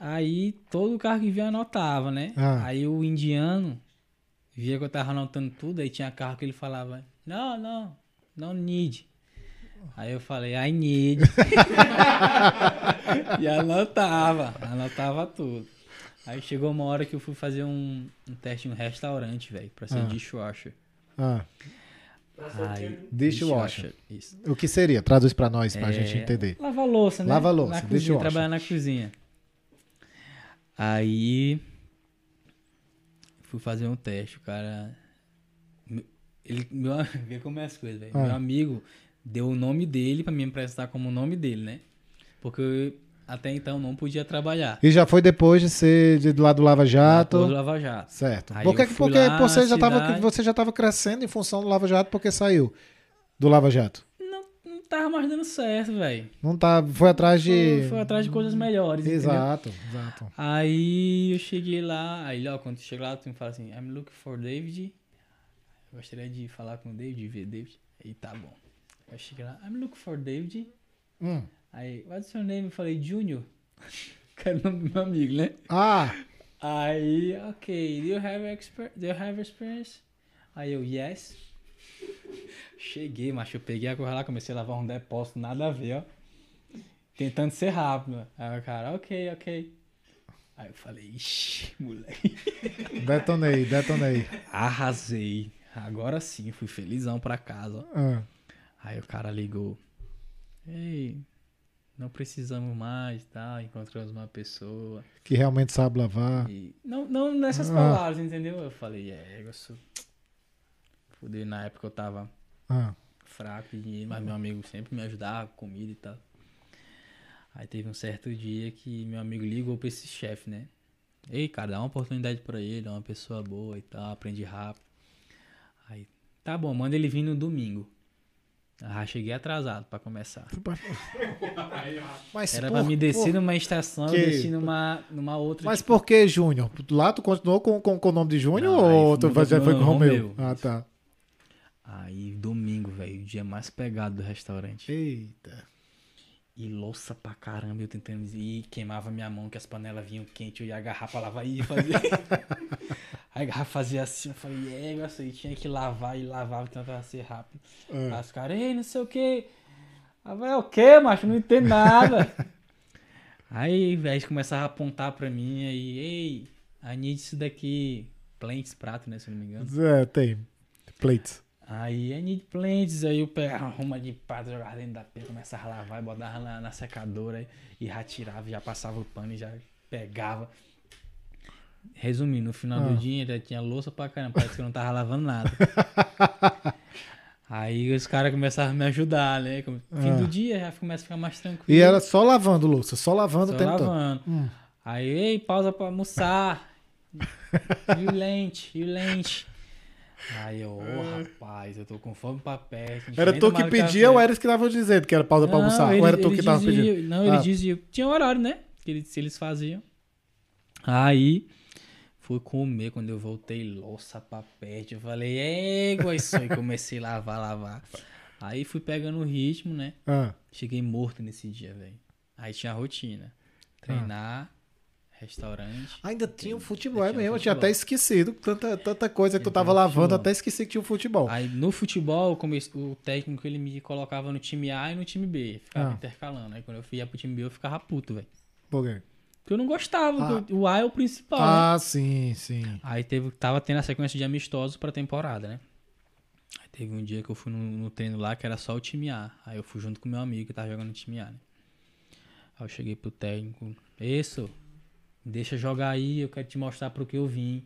aí todo carro que vinha anotava, né? Ah. Aí o indiano via que eu tava anotando tudo, aí tinha carro que ele falava, não, não, não need. Aí eu falei, I need. e anotava, anotava tudo. Aí chegou uma hora que eu fui fazer um, um teste em um restaurante, velho, pra ser Ah. dishwasher. Ah, Aí, Dishwasher. Isso. o que seria? Traduz pra nós, pra É, gente entender. Lava louça, né? Lava louça, Na cozinha, dishwasher. trabalhar na cozinha. Aí fui fazer um teste, o cara. Ele, meu, vê como é as coisas, velho. Ah. Meu amigo deu o nome dele pra me emprestar como o nome dele, né? Porque eu, até então não podia trabalhar. E já foi depois de ser de, do lado do Lava Jato. Depois do Lava Jato. Certo. Aí porque lá você, já tava, cidade. você já estava crescendo em função do Lava Jato porque saiu do Lava Jato. Não, não tava mais dando certo, velho. Não tá, foi atrás de. Foi, foi atrás de coisas melhores, entendeu? Exato, exato. Aí eu cheguei lá, aí ó, quando chega lá, tu me fala assim, I'm looking for David. Eu gostaria de falar com o David, ver David. Aí tá bom. Eu cheguei lá, I'm looking for David. Hum. Aí, what's your name? Eu falei, Junior. Que era o nome do meu amigo, né? Ah, Aí, ok, do you have, exper do you have experience? Aí eu, yes. Cheguei, macho, eu peguei a coisa lá, comecei a lavar um depósito, nada a ver, ó. Tentando ser rápido. Aí o cara, ok, ok. Aí eu falei, ixi, moleque. detonei, detonei. Arrasei. Agora sim, fui felizão pra casa. ó. Ah, Aí o cara ligou. Ei, não precisamos mais, tá? Encontramos uma pessoa. que realmente sabe lavar. E não, não nessas Ah. palavras, entendeu? Eu falei, é, eu sou. Fudeu, na época eu tava Ah, fraco de dinheiro, mas meu amigo sempre me ajudava com comida e tal. Aí teve um certo dia que meu amigo ligou pra esse chefe, né? Ei, cara, dá uma oportunidade pra ele, é uma pessoa boa e tal, aprende rápido. Aí, tá bom, manda ele vir no domingo. Ah, cheguei atrasado pra começar. mas Era por- pra me descer por- numa estação que- e descer numa, numa outra. Mas tipo, por que Júnior? Lá tu continuou com, com, com o nome de Júnior Não, ou tu pro foi com o Romeu? Romeu. Ah, tá. Aí, domingo, velho, o dia mais pegado do restaurante. Eita. E louça pra caramba, eu tentando dizer, e queimava minha mão, que as panelas vinham quentes, eu ia agarrar pra lavar e ia fazer. Aí a garrafa fazia assim, eu falei, é, eu sei, tinha que lavar e lavava, tentava ser rápido. É. Aí os caras, ei, não sei o que. Ah, vai o quê, macho? Não entendo nada. aí, velho, começava a apontar pra mim, aí, ei, need isso daqui, planks, prato, né, se eu não me engano. É, tem. Plates. Aí I need planks, aí eu pegava uma de pato, jogava dentro da pia, começava a lavar e botava na, na secadora e já tirava, já passava o pano e já pegava. Resumindo, no final Ah. do dia já tinha louça pra caramba, parece que eu não tava lavando nada. aí os caras começavam a me ajudar, né? Fim Ah. do dia já começa a ficar mais tranquilo. E era só lavando louça, só lavando Só o tempo todo. lavando. Hum. Aí, ei, pausa pra almoçar. e o lente, e o lente. Aí eu, ô rapaz, eu tô com fome pra perto. Era tu que pedia ou eras que estavam dizendo que era pausa pra almoçar? ou era tu que tava pedindo? Não, ele Ah. dizia. Tinha horário, né? Que eles, se eles faziam. Aí, fui comer. Quando eu voltei, louça pra perto. Eu falei, égua, isso aí. Comecei a lavar, lavar. Aí fui pegando o ritmo, né? Ah, Cheguei morto nesse dia, velho. Aí tinha a rotina. Treinar, restaurante. Ainda tinha o futebol, é Tinha mesmo. Eu tinha até esquecido. Tanta, tanta coisa que tu tava lavando, futebol. até esqueci que tinha o futebol. Aí no futebol, o técnico ele me colocava no time A e no time B. Ficava Ah. intercalando. Aí quando eu ia pro time B, eu ficava puto, velho. Por quê? Porque eu não gostava, Ah. o A é o principal. né? Ah, sim, sim. Aí teve, tava tendo a sequência de amistosos pra temporada, né? Aí teve um dia que eu fui no, no treino lá que era só o time A. Aí eu fui junto com meu amigo que tava jogando no time A, né? Aí eu cheguei pro técnico, isso, deixa jogar aí, eu quero te mostrar pro que eu vim.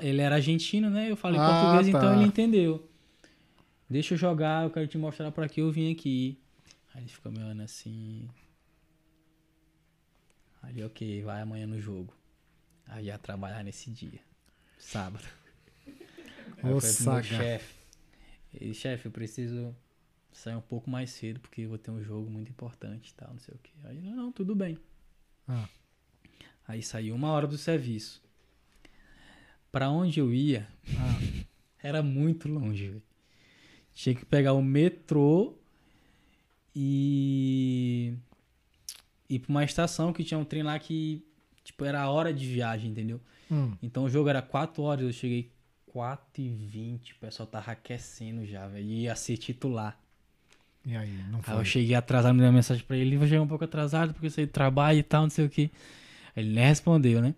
Ele era argentino, né? Eu falei Ah, português, tá. então ele entendeu. Deixa eu jogar, eu quero te mostrar pra que eu vim aqui. Aí ele ficou me olhando assim. Aí, ok, vai amanhã no jogo. Aí ia trabalhar nesse dia. Sábado. Aí Ô, eu falei chefe. "Ei, Chefe, eu preciso sair um pouco mais cedo, porque eu vou ter um jogo muito importante e tal, não sei o quê. Aí, não, não, tudo bem. Ah. Aí saiu uma hora do serviço. Pra onde eu ia, Ah. era muito longe, velho. Tinha que pegar o metrô e ir pra uma estação que tinha um trem lá que, tipo, era a hora de viagem, entendeu? Hum. Então o jogo era 4 horas, eu cheguei 4 e 20, o pessoal tava aquecendo já, velho. e Ia ser titular. E aí, não Aí eu foi. cheguei atrasado, mandei uma mensagem pra ele, vou chegar um pouco atrasado porque eu saí do trabalho e tal, não sei o que. Ele nem respondeu, né?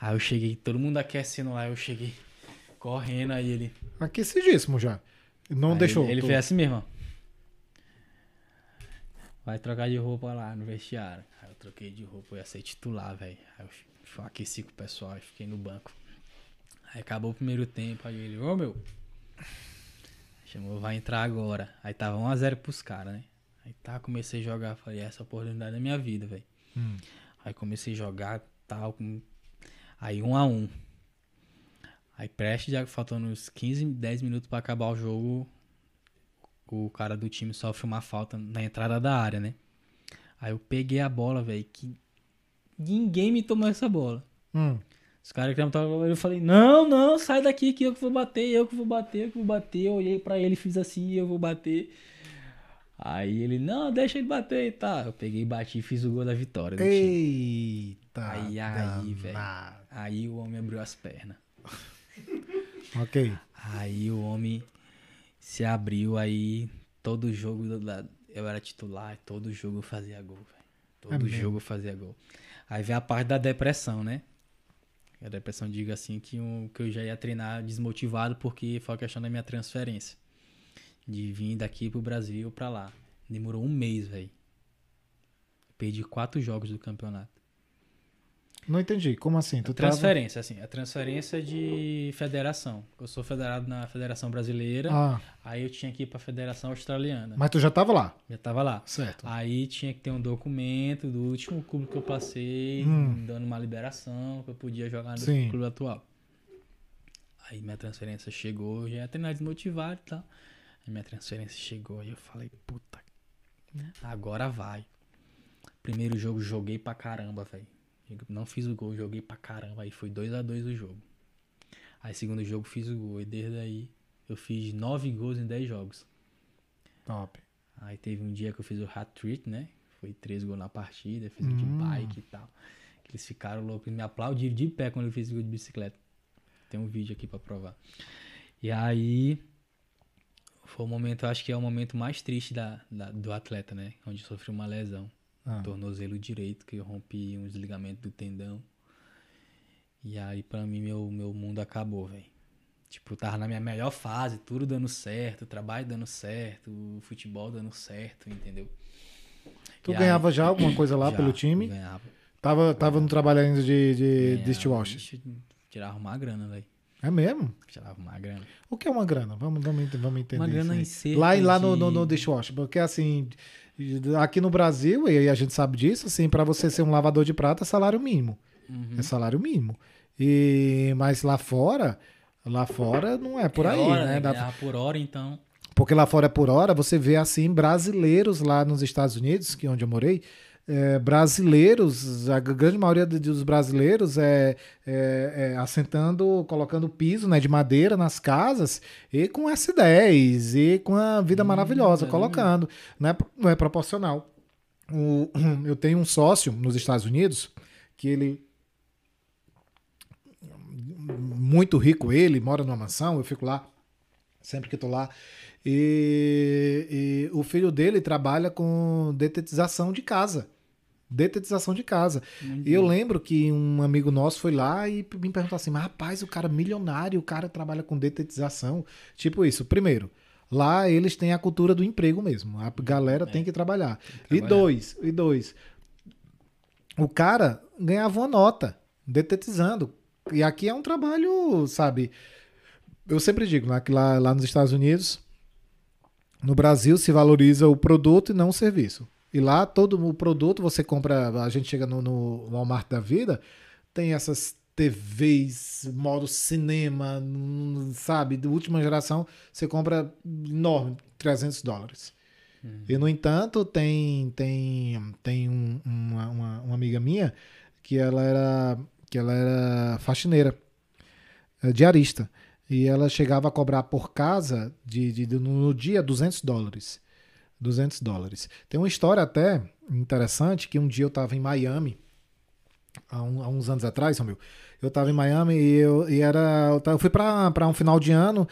Aí eu cheguei, todo mundo aquecendo lá, eu cheguei correndo, aí ele... Aquecidíssimo já. Não Aí deixou. Ele, ele tu- fez assim mesmo, ó. Vai trocar de roupa lá no vestiário. Aí eu troquei de roupa, eu ia ser titular, velho. Aí eu aqueci com o pessoal e fiquei no banco. Aí acabou o primeiro tempo, aí ele, ô meu. Chamou, vai entrar agora. Aí tava 1x0 pros caras, né? Aí tá, comecei a jogar, falei, essa é a oportunidade da minha vida, velho. Hum. Aí comecei a jogar tal. Com... Aí um a um. Aí preste, já faltando uns 15, 10 minutos pra acabar o jogo. O cara do time sofre uma falta na entrada da área, né? Aí eu peguei a bola, velho. Que ninguém me tomou essa bola. Hum. Os caras que estavam eu falei, não, não, sai daqui que eu que vou bater, eu que vou bater, eu que vou bater. Eu olhei pra ele, fiz assim, eu vou bater. Aí ele, não, deixa ele bater e tá. Eu peguei, bati e fiz o gol da vitória. Eita. Aí, aí, velho. Aí o homem abriu as pernas. Ok. Aí o homem se abriu, aí todo jogo eu era titular, todo jogo eu fazia gol, velho. Todo É jogo eu fazia gol. Aí vem a parte da depressão, né? A depressão, digo assim, que, um, que eu já ia treinar desmotivado porque foi a questão da minha transferência. De vir daqui pro Brasil pra lá. Demorou um mês, velho. Perdi quatro jogos do campeonato. Não entendi. Como assim? Tu transferência, tava... assim. A transferência de federação. Eu sou federado na Federação Brasileira. Ah. Aí eu tinha que ir pra Federação Australiana. Mas tu já tava lá? Já tava lá. Certo. Aí tinha que ter um documento do último clube que eu passei, hum. dando uma liberação que eu podia jogar no Sim. clube atual. Aí minha transferência chegou, já ia treinar desmotivado e tal. Aí minha transferência chegou e eu falei, puta, agora vai. Primeiro jogo joguei pra caramba, velho. Não fiz o gol, joguei pra caramba. Aí foi 2 a 2 o jogo. Aí segundo jogo fiz o gol. E desde aí eu fiz 9 gols em 10 jogos. Top. Aí teve um dia que eu fiz o hat-trick, né? Foi 3 gols na partida, fiz hum. de bike e tal. Eles ficaram loucos, me aplaudiram de pé quando eu fiz o gol de bicicleta. Tem um vídeo aqui pra provar. E aí foi o momento, eu acho que é o momento mais triste da, da do atleta, né? Onde sofreu uma lesão. Ah. Tornozelo direito, que eu rompi uns ligamentos do tendão. E aí, pra mim, meu, meu mundo acabou, velho. Tipo, tava na minha melhor fase, tudo dando certo, trabalho dando certo, futebol dando certo, entendeu? Tu e ganhava aí, já alguma coisa lá já, pelo time? Ganhava. Tava, tava no trabalho ainda de, de, de steward? Tirava uma grana, velho. É mesmo? Tirava uma grana. O que é uma grana? Vamos, vamos, vamos entender. Uma grana em cerca Lá, lá no, no, no dishwasher. Porque assim, Aqui no Brasil, e a gente sabe disso, assim, para você ser um lavador de prata é salário mínimo. Uhum. É salário mínimo. E, mas lá fora, lá fora não é por é aí, hora, né? né? Dá... por hora, então. Porque lá fora é por hora, você vê assim brasileiros lá nos Estados Unidos, que é onde eu morei, é, brasileiros, a grande maioria dos brasileiros é, é, é, assentando, colocando piso né, de madeira nas casas e com S10 e com a vida hum, maravilhosa, colocando. Não é, não é proporcional. O, eu tenho um sócio nos Estados Unidos que ele. Muito rico ele, mora numa mansão, eu fico lá sempre que estou lá. E, e, o filho dele trabalha com detetização de casa. Detetização de casa. Uhum. E eu lembro que um amigo nosso foi lá e me perguntou assim: mas rapaz, o cara é milionário, o cara trabalha com detetização. Tipo isso. Primeiro, lá eles têm a cultura do emprego mesmo. A galera é. tem que trabalhar. Tem que trabalhar. E dois, e dois. O cara ganhava uma nota detetizando. E aqui é um trabalho, sabe? Eu sempre digo, né, que lá, lá nos Estados Unidos no Brasil se valoriza o produto e não o serviço. E lá todo o produto você compra, a gente chega no, no Walmart da vida, tem essas TVs, modo cinema, sabe, de última geração, você compra enorme, 300 dólares. Uhum. E no entanto, tem tem tem um, uma, uma, uma, amiga minha que ela era que ela era faxineira, é, diarista. E ela chegava a cobrar por casa, de, de, de no dia, 200 dólares. 200 dólares. Tem uma história até interessante que um dia eu estava em Miami, há, um, há, uns anos atrás, meu. Eu estava em Miami e eu, e era, eu, fui para um final de ano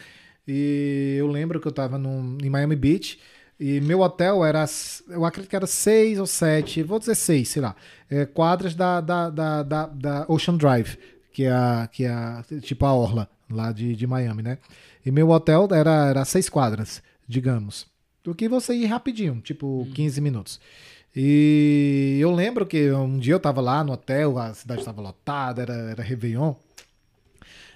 e eu lembro que eu estava em Miami Beach e meu hotel era, eu acredito que era seis ou sete, vou dizer seis, sei lá, é, quadras da, da, da, da, da Ocean Drive, que é, a, que é tipo a orla lá de, de Miami, né? E meu hotel era, era seis quadras, digamos. Do que você ir rapidinho, tipo hum. 15 minutos. E eu lembro que um dia eu tava lá no hotel, a cidade estava lotada, era, era Réveillon.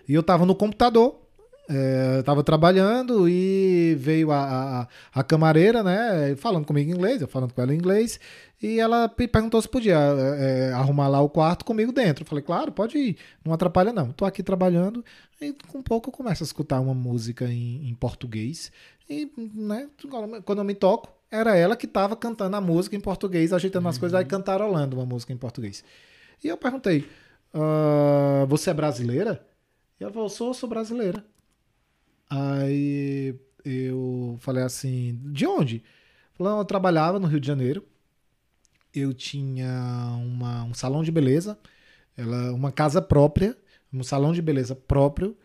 E eu tava no computador, é, tava trabalhando e veio a, a, a, camareira, né, falando comigo em inglês, eu falando com ela em inglês, e ela perguntou se podia é, arrumar lá o quarto comigo dentro. Eu falei, claro, pode ir, não atrapalha não. Tô aqui trabalhando e com pouco eu começo a escutar uma música em, em português. E, né, quando eu me toco, era ela que estava cantando a música em português, ajeitando uhum. as coisas, aí cantarolando uma música em português. E eu perguntei, uh, você é brasileira? E ela falou, sou, sou brasileira. Aí eu falei assim, de onde? Falou, eu trabalhava no Rio de Janeiro. Eu tinha uma, um salão de beleza, ela, uma casa própria, um salão de beleza próprio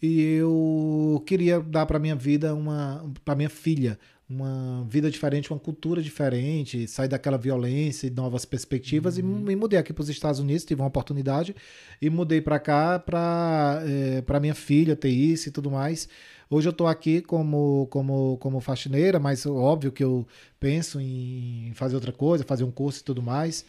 e eu queria dar para minha vida uma para minha filha uma vida diferente, uma cultura diferente, sair daquela violência e novas perspectivas uhum. e me mudei aqui para os Estados Unidos, tive uma oportunidade e mudei para cá para é, para minha filha ter isso e tudo mais. Hoje eu estou aqui como, como, como faxineira, mas óbvio que eu penso em fazer outra coisa, fazer um curso e tudo mais.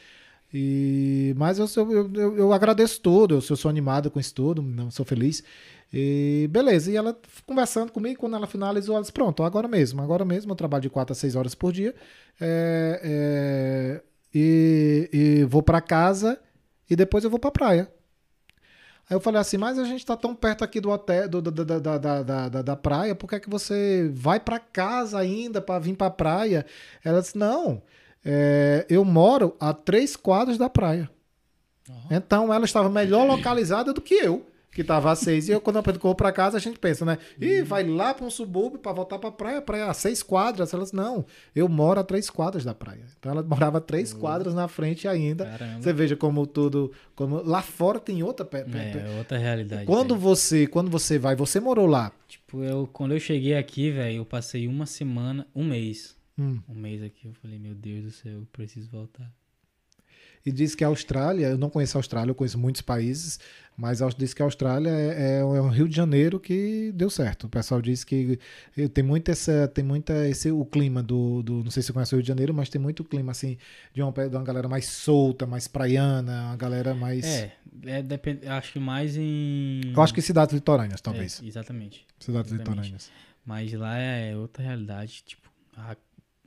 E, mas eu, eu, eu, eu agradeço tudo, eu sou, eu sou animado com isso tudo, sou feliz. E beleza, e ela conversando comigo, quando ela finalizou, ela disse: Pronto, agora mesmo, agora mesmo eu trabalho de 4 a 6 horas por dia é, é, e, e, vou para casa e depois eu vou para praia. Aí eu falei assim: Mas a gente está tão perto aqui do hotel, do, do, da, da, da, da, da praia, por que, é que você vai para casa ainda para vir para praia? Ela disse: Não, é, eu moro a três quadros da praia. Uhum. Então ela estava melhor localizada do que eu que tava a seis. E eu, quando eu vou para casa, a gente pensa, né? Ih, vai lá para um subúrbio para voltar para praia, praia a seis quadras. Elas, não, eu moro a três quadras da praia. Então ela morava três uhum. quadras na frente ainda. Caramba. Você veja como tudo. Como... Lá fora tem outra. É, outra realidade. Quando você, quando você vai, você morou lá. Tipo, eu, quando eu cheguei aqui, velho, eu passei uma semana, um mês. Hum. Um mês aqui, eu falei, meu Deus do céu, eu preciso voltar e diz que a Austrália, eu não conheço a Austrália, eu conheço muitos países, mas diz que a Austrália é, é, é um Rio de Janeiro que deu certo. O pessoal diz que tem muito essa, tem muita esse o clima do, do, não sei se você conhece o Rio de Janeiro, mas tem muito clima assim de uma, de uma galera mais solta, mais praiana, uma galera mais É, é depende, acho que mais em Eu acho que cidades litorâneas, talvez. É, exatamente. Cidades exatamente. litorâneas. Mas lá é outra realidade, tipo, a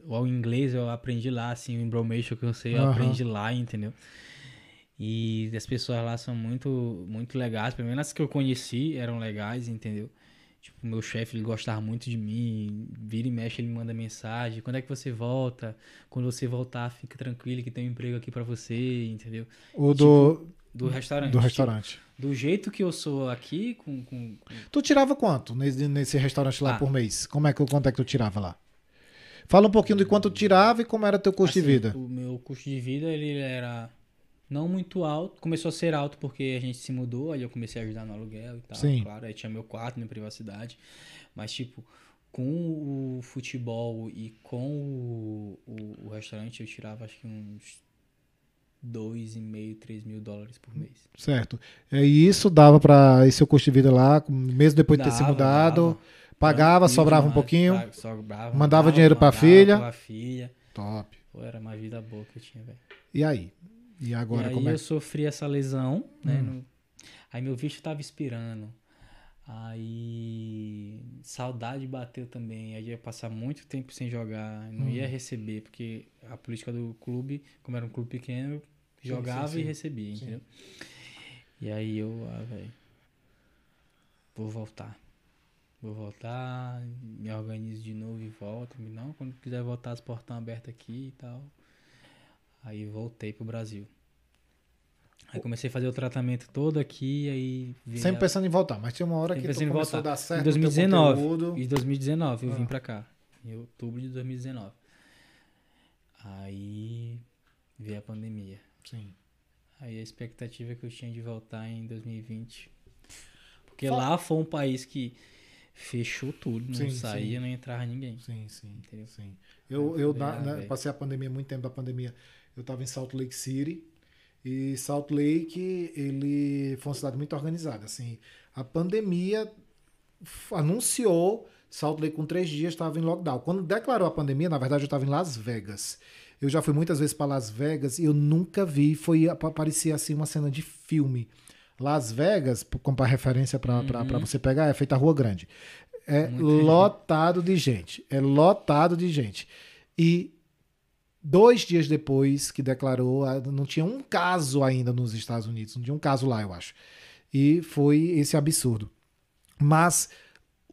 o inglês eu aprendi lá, assim, o embromation que eu sei, eu uhum. aprendi lá, entendeu? E as pessoas lá são muito, muito legais. Pelo menos as que eu conheci eram legais, entendeu? Tipo, meu chefe, ele gostava muito de mim. Vira e mexe, ele manda mensagem. Quando é que você volta? Quando você voltar, fica tranquilo que tem um emprego aqui para você, entendeu? O do... Tipo, do restaurante. Do restaurante. Tipo, do jeito que eu sou aqui, com... com, com... Tu tirava quanto nesse, nesse restaurante lá ah. por mês? Como é que, quanto é que tu tirava lá? Fala um pouquinho de quanto tirava e como era teu custo assim, de vida. O meu custo de vida ele era não muito alto. Começou a ser alto porque a gente se mudou, aí eu comecei a ajudar no aluguel e tal. Sim. Claro, aí tinha meu quarto, minha privacidade. Mas, tipo, com o futebol e com o, o, o restaurante, eu tirava acho que uns 2,5, 3 mil dólares por mês. Certo. E isso dava para esse seu custo de vida lá, mesmo depois de ter se mudado? Dava. Pagava, sobrava um pouquinho. Sobrava, mandava dinheiro pra filha. Pra filha. Top. Pô, era uma vida boa que eu tinha, velho. E aí? E agora e aí como é? eu sofri essa lesão, né? Hum. No... Aí meu visto tava expirando. Aí saudade bateu também. Aí ia passar muito tempo sem jogar, não hum. ia receber, porque a política do clube, como era um clube pequeno, jogava sim, sim, sim. e recebia, entendeu? E aí eu, ah, velho, vou voltar vou voltar, me organizo de novo e volto. Não, quando quiser voltar, as portas estão abertas aqui e tal. Aí voltei pro Brasil. Aí comecei a fazer o tratamento todo aqui, aí... Sempre a... pensando em voltar, mas tinha uma hora Sempre que tu começou a dar certo Em 2019, em 2019 eu ah. vim pra cá. Em outubro de 2019. Aí veio a pandemia. Sim. Aí a expectativa que eu tinha de voltar em 2020. Porque Fala. lá foi um país que fechou tudo, não sim, saía, sim. não entrava ninguém. Sim, sim. Entendeu? sim. Eu, eu na, na, passei a pandemia, muito tempo da pandemia, eu estava em Salt Lake City, e Salt Lake, ele foi uma cidade muito organizada. Assim, a pandemia anunciou, Salt Lake com três dias estava em lockdown. Quando declarou a pandemia, na verdade eu estava em Las Vegas. Eu já fui muitas vezes para Las Vegas e eu nunca vi, foi parecia assim uma cena de filme. Las Vegas, como referência para uhum. você pegar, é feita a Rua Grande. É lotado gente. de gente. É lotado de gente. E dois dias depois que declarou, não tinha um caso ainda nos Estados Unidos, não tinha um caso lá, eu acho. E foi esse absurdo. Mas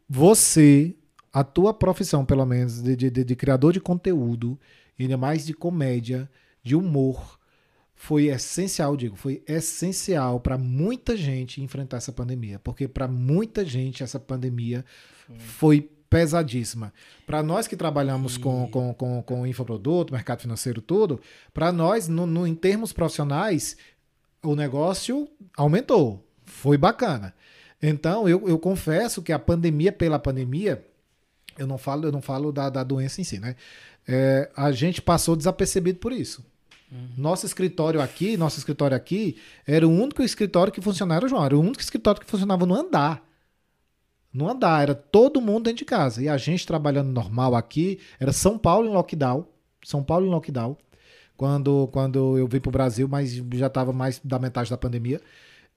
você, a tua profissão, pelo menos, de, de, de criador de conteúdo, ainda mais de comédia, de humor, foi essencial, digo, foi essencial para muita gente enfrentar essa pandemia, porque para muita gente essa pandemia foi, foi pesadíssima. Para nós que trabalhamos e... com, com, com, com infoproduto, mercado financeiro, tudo, para nós, no, no, em termos profissionais, o negócio aumentou, foi bacana. Então, eu, eu confesso que a pandemia pela pandemia, eu não falo, eu não falo da, da doença em si, né? É, a gente passou desapercebido por isso. Nosso escritório aqui, nosso escritório aqui, era o único escritório que funcionava, João, era o único escritório que funcionava no andar. No andar, era todo mundo dentro de casa. E a gente trabalhando normal aqui, era São Paulo em lockdown. São Paulo em lockdown. Quando, quando eu vim para o Brasil, mas já estava mais da metade da pandemia.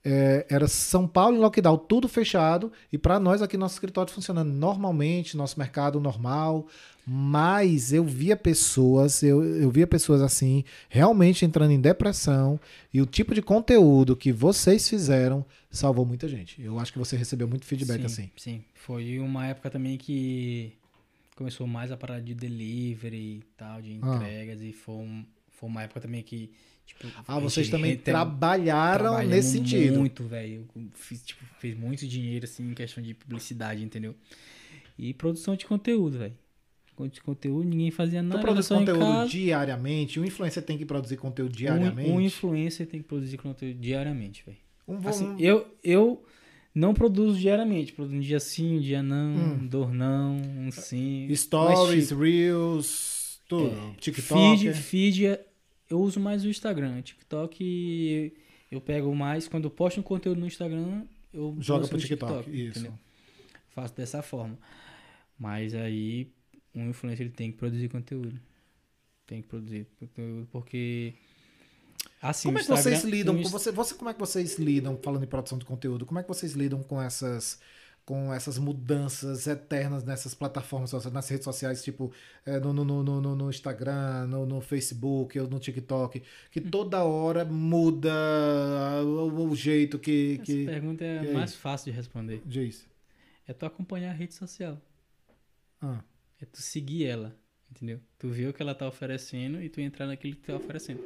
É, era São Paulo em lockdown, tudo fechado, e para nós aqui nosso escritório funcionando normalmente, nosso mercado normal, mas eu via pessoas, eu, eu via pessoas assim, realmente entrando em depressão, e o tipo de conteúdo que vocês fizeram salvou muita gente. Eu acho que você recebeu muito feedback sim, assim. Sim, foi uma época também que começou mais a parada de delivery e tal, de ah. entregas, ah. e foi, um, foi uma época também que Tipo, ah, vocês também trabalharam nesse sentido. Muito, velho. Fiz, tipo, fez muito dinheiro, assim, em questão de publicidade, entendeu? E produção de conteúdo, velho. De conteúdo, ninguém fazia nada. Tu produz conteúdo diariamente? Um influencer tem que produzir conteúdo diariamente? Um, um influencer tem que produzir conteúdo diariamente, velho. Um, assim, eu, eu não produzo diariamente. Produzo um dia sim, um dia não, hum. um dor não, um sim. Stories, tipo, Reels, tudo. É, TikTok. Feed, feed é eu uso mais o Instagram. TikTok eu pego mais. Quando eu posto um conteúdo no Instagram, eu joga pro TikTok. TikTok isso. Entendeu? Faço dessa forma. Mas aí um influencer ele tem que produzir conteúdo. Tem que produzir conteúdo porque assim, como é que vocês lidam você, você como é que vocês lidam falando em produção de conteúdo? Como é que vocês lidam com essas com essas mudanças eternas nessas plataformas, nas redes sociais, tipo é, no, no, no, no, Instagram, no, no Facebook ou no TikTok, que hum. toda hora muda o, o jeito que. Essa que, pergunta é mais fácil de responder. Diz. É tu acompanhar a rede social. Ah. É tu seguir ela, entendeu? Tu vê o que ela tá oferecendo e tu entrar naquilo que tá oferecendo.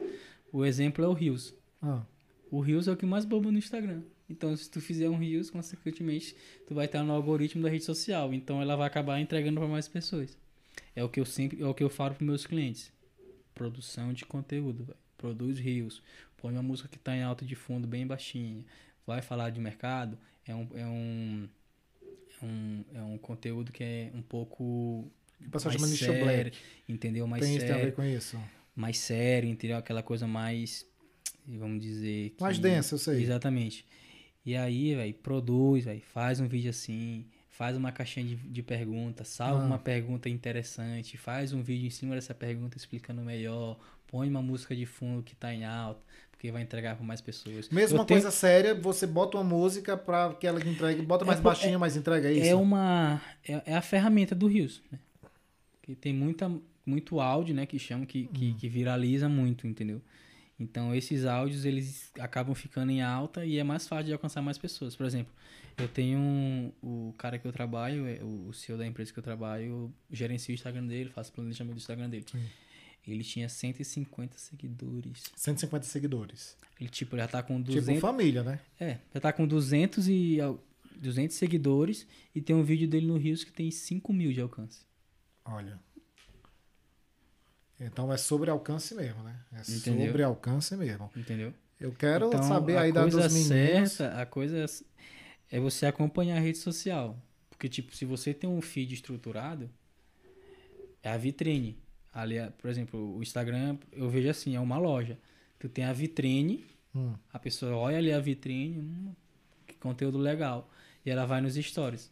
O exemplo é o Rios. Ah. O Rios é o que mais bomba no Instagram. Então, se tu fizer um Reels, consequentemente, tu vai estar no algoritmo da rede social. Então, ela vai acabar entregando para mais pessoas. É o que eu sempre, é o que eu falo para meus clientes. Produção de conteúdo, véio. Produz Reels. Põe uma música que está em alta de fundo, bem baixinha. Vai falar de mercado. É um, é um, é um, é um conteúdo que é um pouco o pessoal chama sério, entendeu? Mais tem sério. Tem a ver com isso. Mais sério, entendeu? Aquela coisa mais, vamos dizer... Que, mais densa, eu sei. Exatamente. E aí, velho, produz, velho, faz um vídeo assim, faz uma caixinha de, de perguntas, salva ah. uma pergunta interessante, faz um vídeo em cima dessa pergunta explicando melhor, põe uma música de fundo que tá em alta, porque vai entregar para mais pessoas. Mesma tenho... coisa séria, você bota uma música para que ela entregue, bota mais é, baixinho, é, mas entrega é isso. É uma é, é, a ferramenta do Rios, né? Que tem muita muito áudio, né, que chama que, que, hum. que viraliza muito, entendeu? Então esses áudios eles acabam ficando em alta e é mais fácil de alcançar mais pessoas. Por exemplo, eu tenho um, o cara que eu trabalho, é, o CEO da empresa que eu trabalho, eu gerencio o Instagram dele, faço planejamento do Instagram dele. Sim. Ele tinha 150 seguidores. 150 seguidores. Ele tipo já tá com 200 Tipo família, né? É, já tá com 200 e 200 seguidores e tem um vídeo dele no Rios que tem 5 mil de alcance. Olha. Então é sobre alcance mesmo, né? É Entendeu? sobre alcance mesmo. Entendeu? Eu quero então, saber aí da dos meninos. Certa, a coisa é você acompanhar a rede social. Porque, tipo, se você tem um feed estruturado, é a vitrine. Ali, por exemplo, o Instagram, eu vejo assim, é uma loja. Tu tem a vitrine, hum. a pessoa olha ali a vitrine, hum, que conteúdo legal. E ela vai nos stories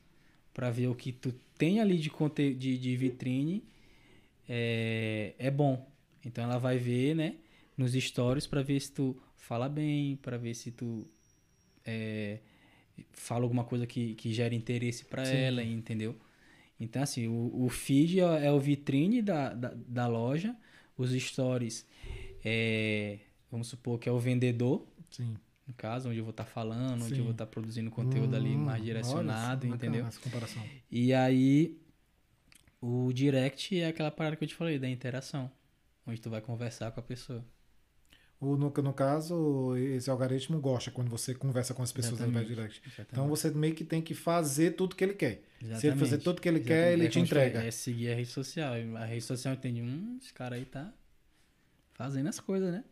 para ver o que tu tem ali de, de, de vitrine é, é bom. Então ela vai ver, né, nos stories para ver se tu fala bem, para ver se tu é, fala alguma coisa que, que gera interesse para ela, entendeu? Então, assim, o, o feed é, é, o vitrine da, da, da, loja, os stories é, vamos supor que é o vendedor. Sim. No caso, onde eu vou estar tá falando, Sim. onde eu vou estar tá produzindo conteúdo hum, ali mais direcionado, olha, entendeu? Essa comparação. E aí o direct é aquela parada que eu te falei, da interação. Onde tu vai conversar com a pessoa. O, no, no caso, esse algoritmo gosta quando você conversa com as pessoas através do direct. Exatamente. Então você meio que tem que fazer tudo que ele quer. Exatamente. Se ele fazer tudo que ele quer, ele é te entrega. É seguir a rede social. A rede social entende, hum, esse cara aí tá fazendo as coisas, né?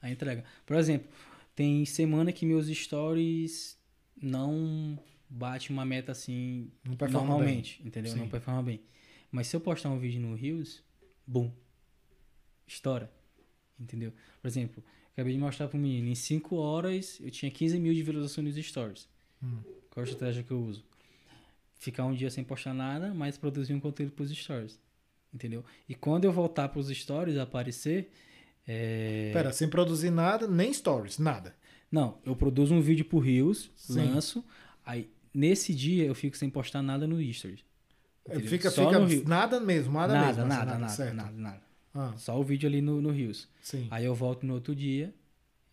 A entrega. Por exemplo, tem semana que meus stories não bate uma meta assim Não normalmente, entendeu? Sim. Não performa bem. Mas se eu postar um vídeo no Reels, bum, estoura, entendeu? Por exemplo, acabei de mostrar pro menino, em 5 horas eu tinha 15 mil de visualizações nos stories. Hum. Qual a estratégia que eu uso? Ficar um dia sem postar nada, mas produzir um conteúdo pros stories, entendeu? E quando eu voltar pros stories aparecer, é... Pera, sem produzir nada, nem stories, nada. Não, eu produzo um vídeo pro Sim. lanço, aí nesse dia eu fico sem postar nada no Stories. entendeu? Fica, Só fica no nada mesmo, nada, Nada, mesmo. nada, nada, certo. nada, nada. Ah, Só o vídeo ali no, no Reels. sim. Aí eu volto no outro dia,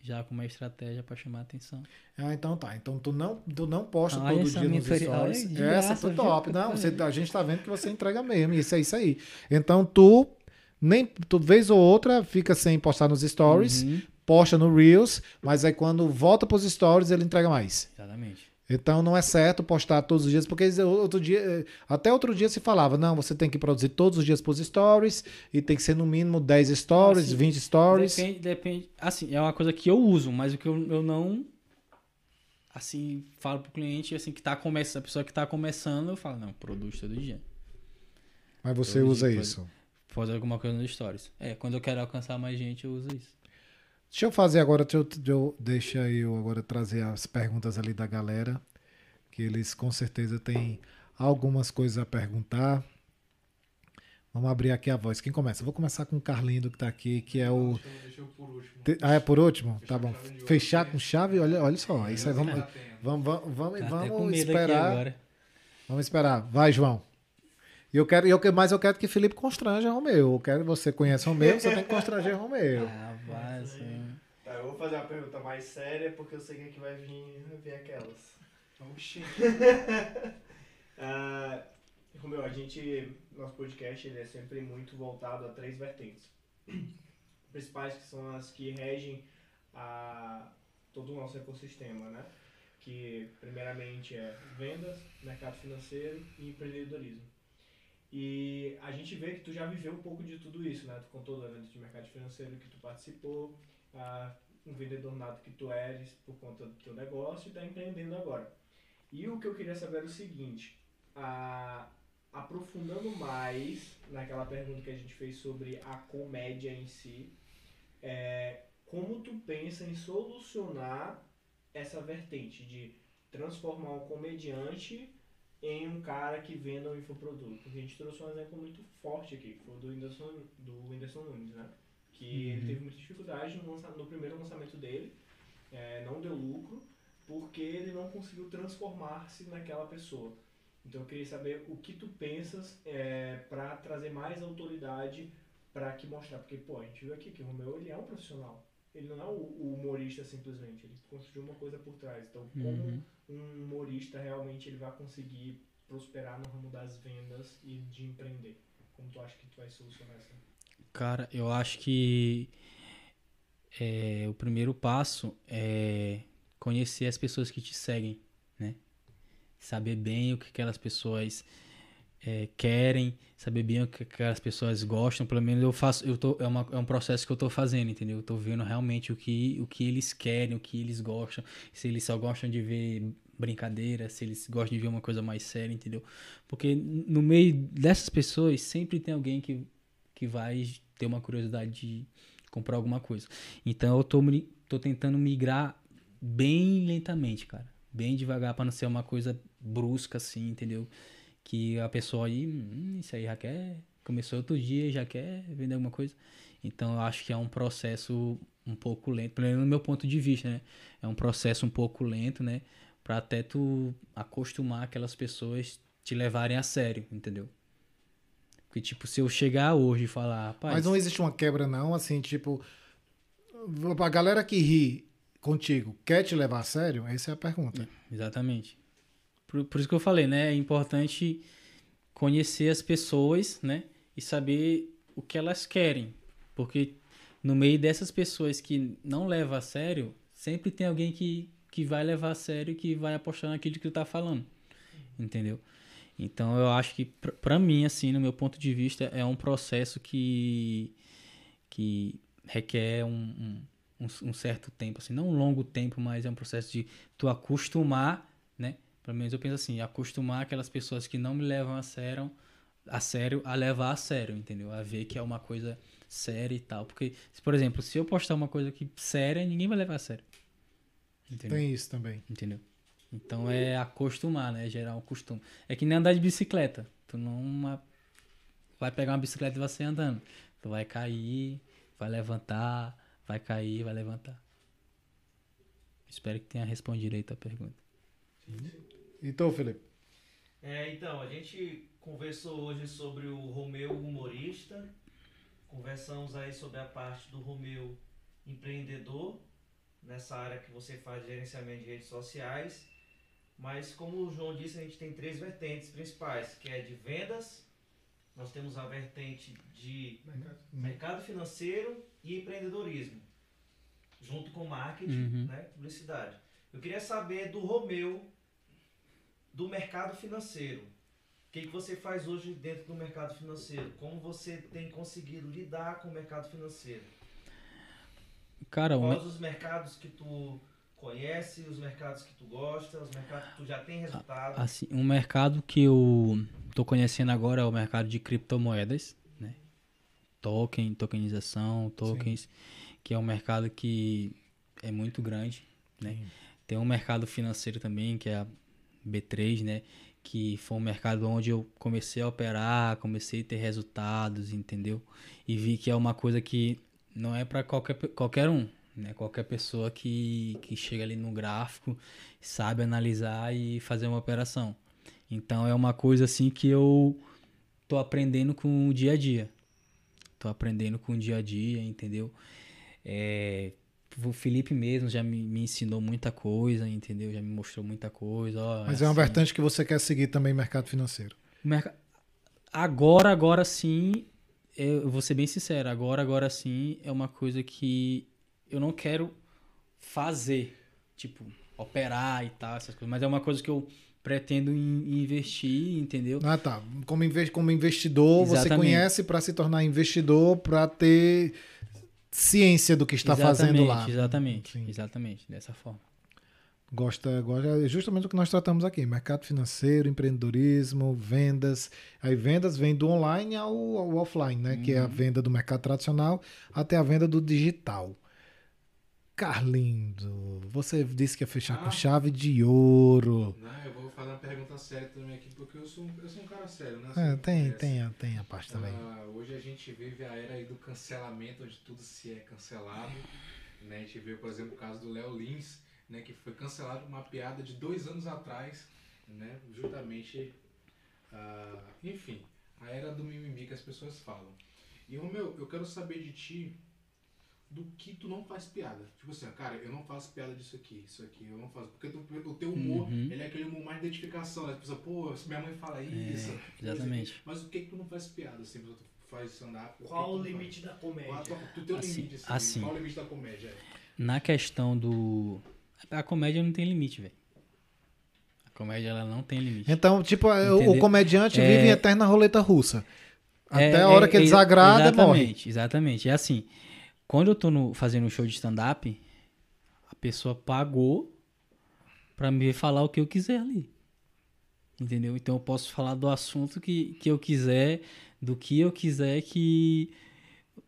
já com uma estratégia pra chamar a atenção. Ah, então tá. Então tu não, tu não posta Olha todo dia nos stories. olha, Essa graça, foi viu? top. Não, você, a gente tá vendo que você entrega mesmo. Isso é isso aí. Então tu nem vez ou outra fica sem postar nos stories, Uhum, posta no Reels, mas aí quando volta pros stories ele entrega mais. exatamente. Então não é certo postar todos os dias, porque outro dia, eh, até outro dia se falava, não, você tem que produzir todos os dias pros stories e tem que ser no mínimo 10 stories, Ah, sim. 20 stories. Depende, depende. Assim, é uma coisa que eu uso, mas o que eu, eu não. Assim, falo pro cliente, assim, que tá começando, a pessoa que tá começando, eu falo, não, produz todo dia. Mas você Todo usa dia, isso. Fazer alguma coisa nos stories. É, quando eu quero alcançar mais gente, eu uso isso. Deixa eu fazer agora, deixa eu, eu- deixa eu agora trazer as perguntas ali da galera, que eles com certeza têm algumas coisas a perguntar. Vamos abrir aqui a voz. Quem começa? Eu vou começar com o Carlindo que tá aqui, que é o. Deixa eu- deixa eu por último. Ah, é por último? Fechar Tá bom. Fechar com chave, olha, olha só. Isso aí vamos, vamos, vamos, vamos, Tá vamos aqui esperar. agora. Vamos esperar. Vai, João. E Eu quero, eu, que- mas eu quero que Felipe constranja Romeu. Eu quero você conhece Romeu, você tem que constranger Romeu. Ah, vai, assim. Tá, eu vou fazer uma pergunta mais séria porque eu sei que aqui vai vir, vai vir aquelas. Oxi. Ah, Romeu, a gente, nosso podcast ele é sempre muito voltado a três vertentes. Principais que são as que regem a todo o nosso ecossistema, né? Que primeiramente é vendas, mercado financeiro e empreendedorismo. E a gente vê que tu já viveu um pouco de tudo isso, né? Tu contou da venda de mercado financeiro que tu participou, um vendedor nato que tu eres por conta do teu negócio e está empreendendo agora. E o que eu queria saber é o seguinte, a- aprofundando mais naquela pergunta que a gente fez sobre a comédia em si, é, como tu pensa em solucionar essa vertente de transformar um comediante em um cara que venda um infoproduto? Porque a gente trouxe um exemplo muito forte aqui, que foi o do Whindersson, do Whindersson Nunes, né? Que ele Uhum. teve muita dificuldade no, lança- no primeiro lançamento dele, é, não deu lucro, porque ele não conseguiu transformar-se naquela pessoa. Então eu queria saber o que tu pensas é, para trazer mais autoridade para que mostrar, porque pô, a gente viu aqui que o Romeu ele é um profissional. Ele não é o, o humorista simplesmente, ele construiu uma coisa por trás. Então, como Uhum. Um humorista realmente ele vai conseguir prosperar no ramo das vendas e de empreender? Como tu acha que tu vai solucionar essa? Cara, eu acho que é, o primeiro passo é conhecer as pessoas que te seguem, né? Saber bem o que aquelas pessoas é, querem, saber bem o que aquelas pessoas gostam. Pelo menos eu faço, eu tô, é, uma- é um processo que eu tô fazendo, entendeu? Eu tô vendo realmente o que, o que eles querem, o que eles gostam. Se eles só gostam de ver brincadeira, se eles gostam de ver uma coisa mais séria, entendeu? Porque no meio dessas pessoas sempre tem alguém que, que vai ter uma curiosidade de comprar alguma coisa. Então eu tô, tô tentando migrar bem lentamente, cara. Bem devagar para não ser uma coisa brusca assim, entendeu? Que a pessoa aí, hum, isso aí já quer, começou outro dia, já quer vender alguma coisa. Então eu acho que é um processo um pouco lento, pelo menos no meu ponto de vista, né? É um processo um pouco lento, né? Pra até tu acostumar aquelas pessoas te levarem a sério, entendeu? Porque, tipo, se eu chegar hoje e falar, rapaz, Mas não existe uma quebra, não, assim, tipo. A galera que ri contigo quer te levar a sério? Essa é a pergunta. Exatamente. Por, por isso que eu falei, né? É importante conhecer as pessoas, né? E saber o que elas querem. Porque no meio dessas pessoas que não levam a sério, sempre tem alguém que, que vai levar a sério que vai apostar naquilo que tu tá falando. Entendeu? Então eu acho que pra mim, assim, no meu ponto de vista, é um processo que, que requer um, um- um certo tempo, assim, não um longo tempo, mas é um processo de tu acostumar, né? Pelo menos eu penso assim, acostumar aquelas pessoas que não me levam a sério, a sério, a levar a sério, entendeu? A ver que é uma coisa séria e tal. Porque, por exemplo, se eu postar uma coisa que séria, ninguém vai levar a sério. Entendeu? Tem isso também. Entendeu? Então é acostumar, né? Gerar um costume. É que nem andar de bicicleta. Tu não uma- vai pegar uma bicicleta e vai sair andando. Tu vai cair, vai levantar, vai cair, vai levantar. Espero que tenha respondido aí tua pergunta. E tu, Felipe? É, então, a gente conversou hoje sobre o Romeu humorista, conversamos aí sobre a parte do Romeu empreendedor, nessa área que você faz de gerenciamento de redes sociais, mas como o João disse, a gente tem três vertentes principais, que é de vendas, nós temos a vertente de mercado financeiro e empreendedorismo, junto com marketing, Uhum. né, publicidade. Eu queria saber do Romeu, do mercado financeiro. O que, que você faz hoje dentro do mercado financeiro? Como você tem conseguido lidar com o mercado financeiro? Cara, o me- Quais os mercados que tu conhece, os mercados que tu gosta, os mercados que tu já tem resultado? assim, um mercado que eu tô conhecendo agora é o mercado de criptomoedas, né? Token, tokenização, tokens, que é um mercado que é muito grande, né? Tem um mercado financeiro também, que é B3, né? Que foi um mercado onde eu comecei a operar, comecei a ter resultados, entendeu? E vi que é uma coisa que não é para qualquer, qualquer um, né? Qualquer pessoa que, que chega ali no gráfico, sabe analisar e fazer uma operação. Então é uma coisa assim que eu tô aprendendo com o dia a dia. Tô aprendendo com o dia a dia, entendeu? É, o Felipe mesmo já me, me ensinou muita coisa, entendeu? Já me mostrou muita coisa. ó, Mas é uma assim. vertente que você quer seguir também mercado financeiro. Agora, agora sim, eu vou ser bem sincero, agora, agora sim é uma coisa que eu não quero fazer, tipo, operar e tal, essas coisas, mas é uma coisa que eu pretendo in- investir, entendeu? Ah, tá. Como, inve- como investidor, você Exatamente. conhece para se tornar investidor, para ter ciência do que está fazendo lá. Exatamente, Sim. exatamente, dessa forma. Gosta, gosta, é justamente o que nós tratamos aqui: mercado financeiro, empreendedorismo, vendas. Aí, vendas vem do online ao, ao offline, né? Que é a venda do mercado tradicional até a venda do digital. Carlindo, você disse que ia fechar com Ah. chave de ouro. Não, eu vou fazer uma pergunta séria também aqui, porque eu sou, um- eu sou um cara sério, né? É, tem, tem, a- tem a parte também. Ah, hoje a gente vive a era do cancelamento, onde tudo se é cancelado. Né? A gente vê, por exemplo, o caso do Léo Lins, né? que foi cancelado uma piada de dois anos atrás, né? justamente, ah, enfim, a era do mimimi que as pessoas falam. E, Romeu, eu quero saber de ti do que tu não faz piada. Tipo assim, cara, eu não faço piada disso aqui, isso aqui, eu não faço. Porque tu- o teu humor, Uhum. ele é aquele humor mais de identificação, né? As pessoas, pô, se minha mãe fala isso. É, exatamente. Mas o que que tu não faz piada, assim, tu faz stand-up? Qual o tu limite da faz? Qual a comédia? tua- tu tem um Assim, limite, assim, assim. Qual o limite da comédia? Na questão do. A comédia não tem limite, velho. A comédia ela não tem limite. Então, tipo, o- o Entendeu? comediante É- vive em eterna roleta russa. Até É, a hora é, que ele é, desagrada, morre. Exatamente, exatamente. É assim, quando eu tô no- fazendo um show de stand-up, a pessoa pagou pra me falar o que eu quiser ali. Entendeu? Então eu posso falar do assunto que, que eu quiser, do que eu quiser, que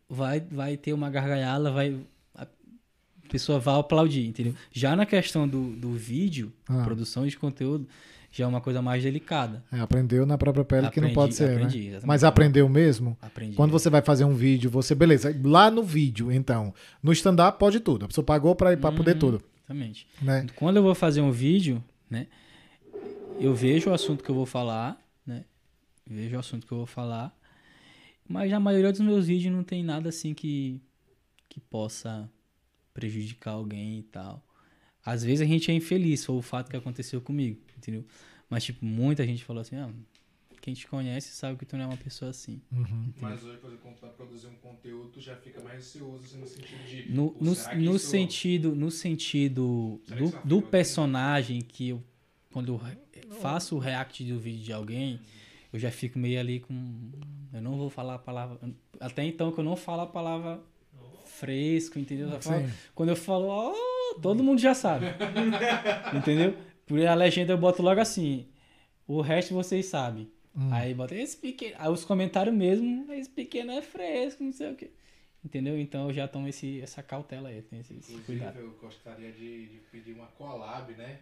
vai, vai ter uma gargalhada, vai. A pessoa vai aplaudir, entendeu? Já na questão do, do vídeo, Ah. produção de conteúdo, já é uma coisa mais delicada. É, aprendeu na própria pele que não Aprendi- pode ser, aprendi, né? exatamente. Mas aprendeu mesmo? Aprendi. Quando você vai fazer um vídeo, você, beleza, lá no vídeo, então, no stand-up pode tudo. A pessoa pagou pra, pra poder Uhum. tudo, Exatamente. né? Quando eu vou fazer um vídeo, né? Eu vejo o assunto que eu vou falar, né? Vejo o assunto que eu vou falar. Mas a maioria dos meus vídeos não tem nada assim que, que possa prejudicar alguém e tal. Às vezes a gente é infeliz, foi o fato que aconteceu comigo, entendeu? Mas, tipo, muita gente falou assim, ah, quem te conhece sabe que tu não é uma pessoa assim. Uhum. Mas hoje, por exemplo, quando tu vai produzir um conteúdo, tu já fica mais receoso, assim, no sentido de... No, no, no isso- sentido, no sentido Será do, do personagem que eu, quando eu faço o react do vídeo de alguém, eu já fico meio ali com. Eu não vou falar a palavra. Até então que eu não falo a palavra fresco, entendeu? Eu falo- quando eu falo, ó, todo mundo já sabe. entendeu? Por a legenda eu boto logo assim. O resto vocês sabem. Hum. Aí bota esse pequeno. Aí os comentários mesmo, esse pequeno é fresco, não sei o quê. Entendeu? Então eu já tomo esse, essa cautela aí, esse, esse Inclusive, cuidado. eu gostaria de, de pedir uma collab, né?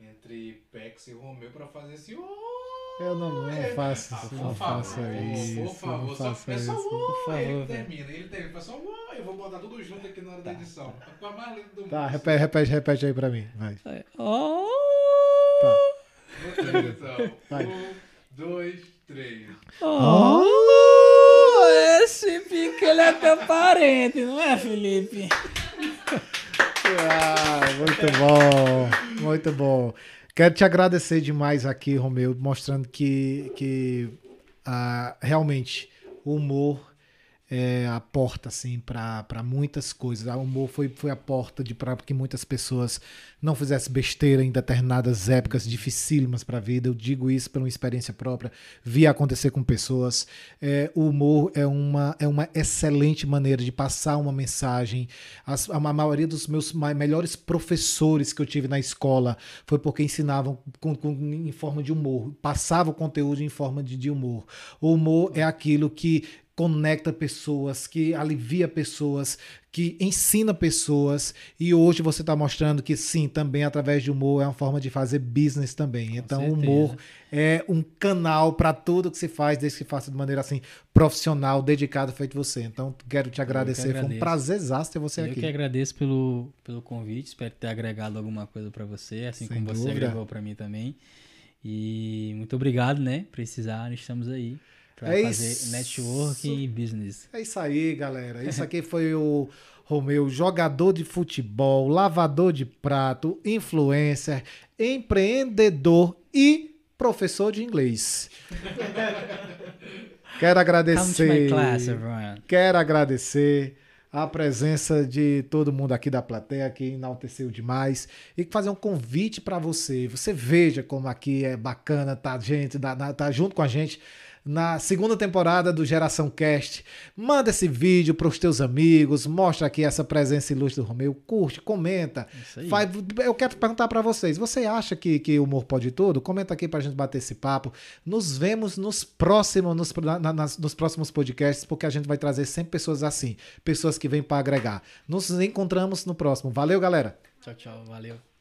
Entre Pex e Romeu pra fazer esse. Eu não, não faço Ah, isso, por não favor, faça por isso, favor, não só isso. um, favor, ele termina, ele termina, um, eu vou botar tudo junto aqui na hora da edição. A coisa mais linda do mundo. Tá, repete, repete, repete aí pra mim. Vai. Oh! Tá. Vou ter, então. Vai. Um, dois, três. Oh! Esse pequeno é teu parente, não é, Felipe? Ah, muito bom, muito bom. Quero te agradecer demais aqui, Romeu, mostrando que, que ah, realmente o humor é a porta assim para muitas coisas. O humor foi, foi a porta de para que muitas pessoas não fizessem besteira em determinadas épocas dificílimas para a vida. Eu digo isso pela experiência própria, vi acontecer com pessoas. É, o humor é uma, é uma excelente maneira de passar uma mensagem. As, a maioria dos meus melhores professores que eu tive na escola foi porque ensinavam com, com- em forma de humor, passavam o conteúdo em forma de, de humor. O humor é aquilo que conecta pessoas, que alivia pessoas, que ensina pessoas. E hoje você está mostrando que sim, também através de humor é uma forma de fazer business também. então, o humor é um canal para tudo que se faz, desde que faça de maneira assim profissional, dedicado, feito você. Então, quero te agradecer. Foi um prazerzaço ter você Eu aqui. que agradeço pelo, pelo convite, espero ter agregado alguma coisa pra você, assim Sem como você dúvida. agregou pra mim também. E muito obrigado, né? Precisar, estamos aí pra É fazer isso. network e business. É isso aí, galera. Isso aqui foi o Romeu, jogador de futebol, lavador de prato, influencer, empreendedor e professor de inglês. Quero agradecer. class. Quero agradecer a presença de todo mundo aqui da plateia que enalteceu demais e fazer um convite para você. Você veja como aqui é bacana tá gente, tá, tá- tá junto com a gente na segunda temporada do Geração Cast. Manda esse vídeo para os teus amigos, mostra aqui essa presença ilustre do Romeu, curte, comenta. Faz- eu quero perguntar para vocês, você acha que, que o humor pode tudo? Comenta aqui pra gente bater esse papo. Nos vemos nos próximos, nos, na- nas- nos próximos podcasts, porque a gente vai trazer sempre pessoas assim, pessoas que vêm para agregar. Nos encontramos no próximo. Valeu, galera! Tchau, tchau. Valeu.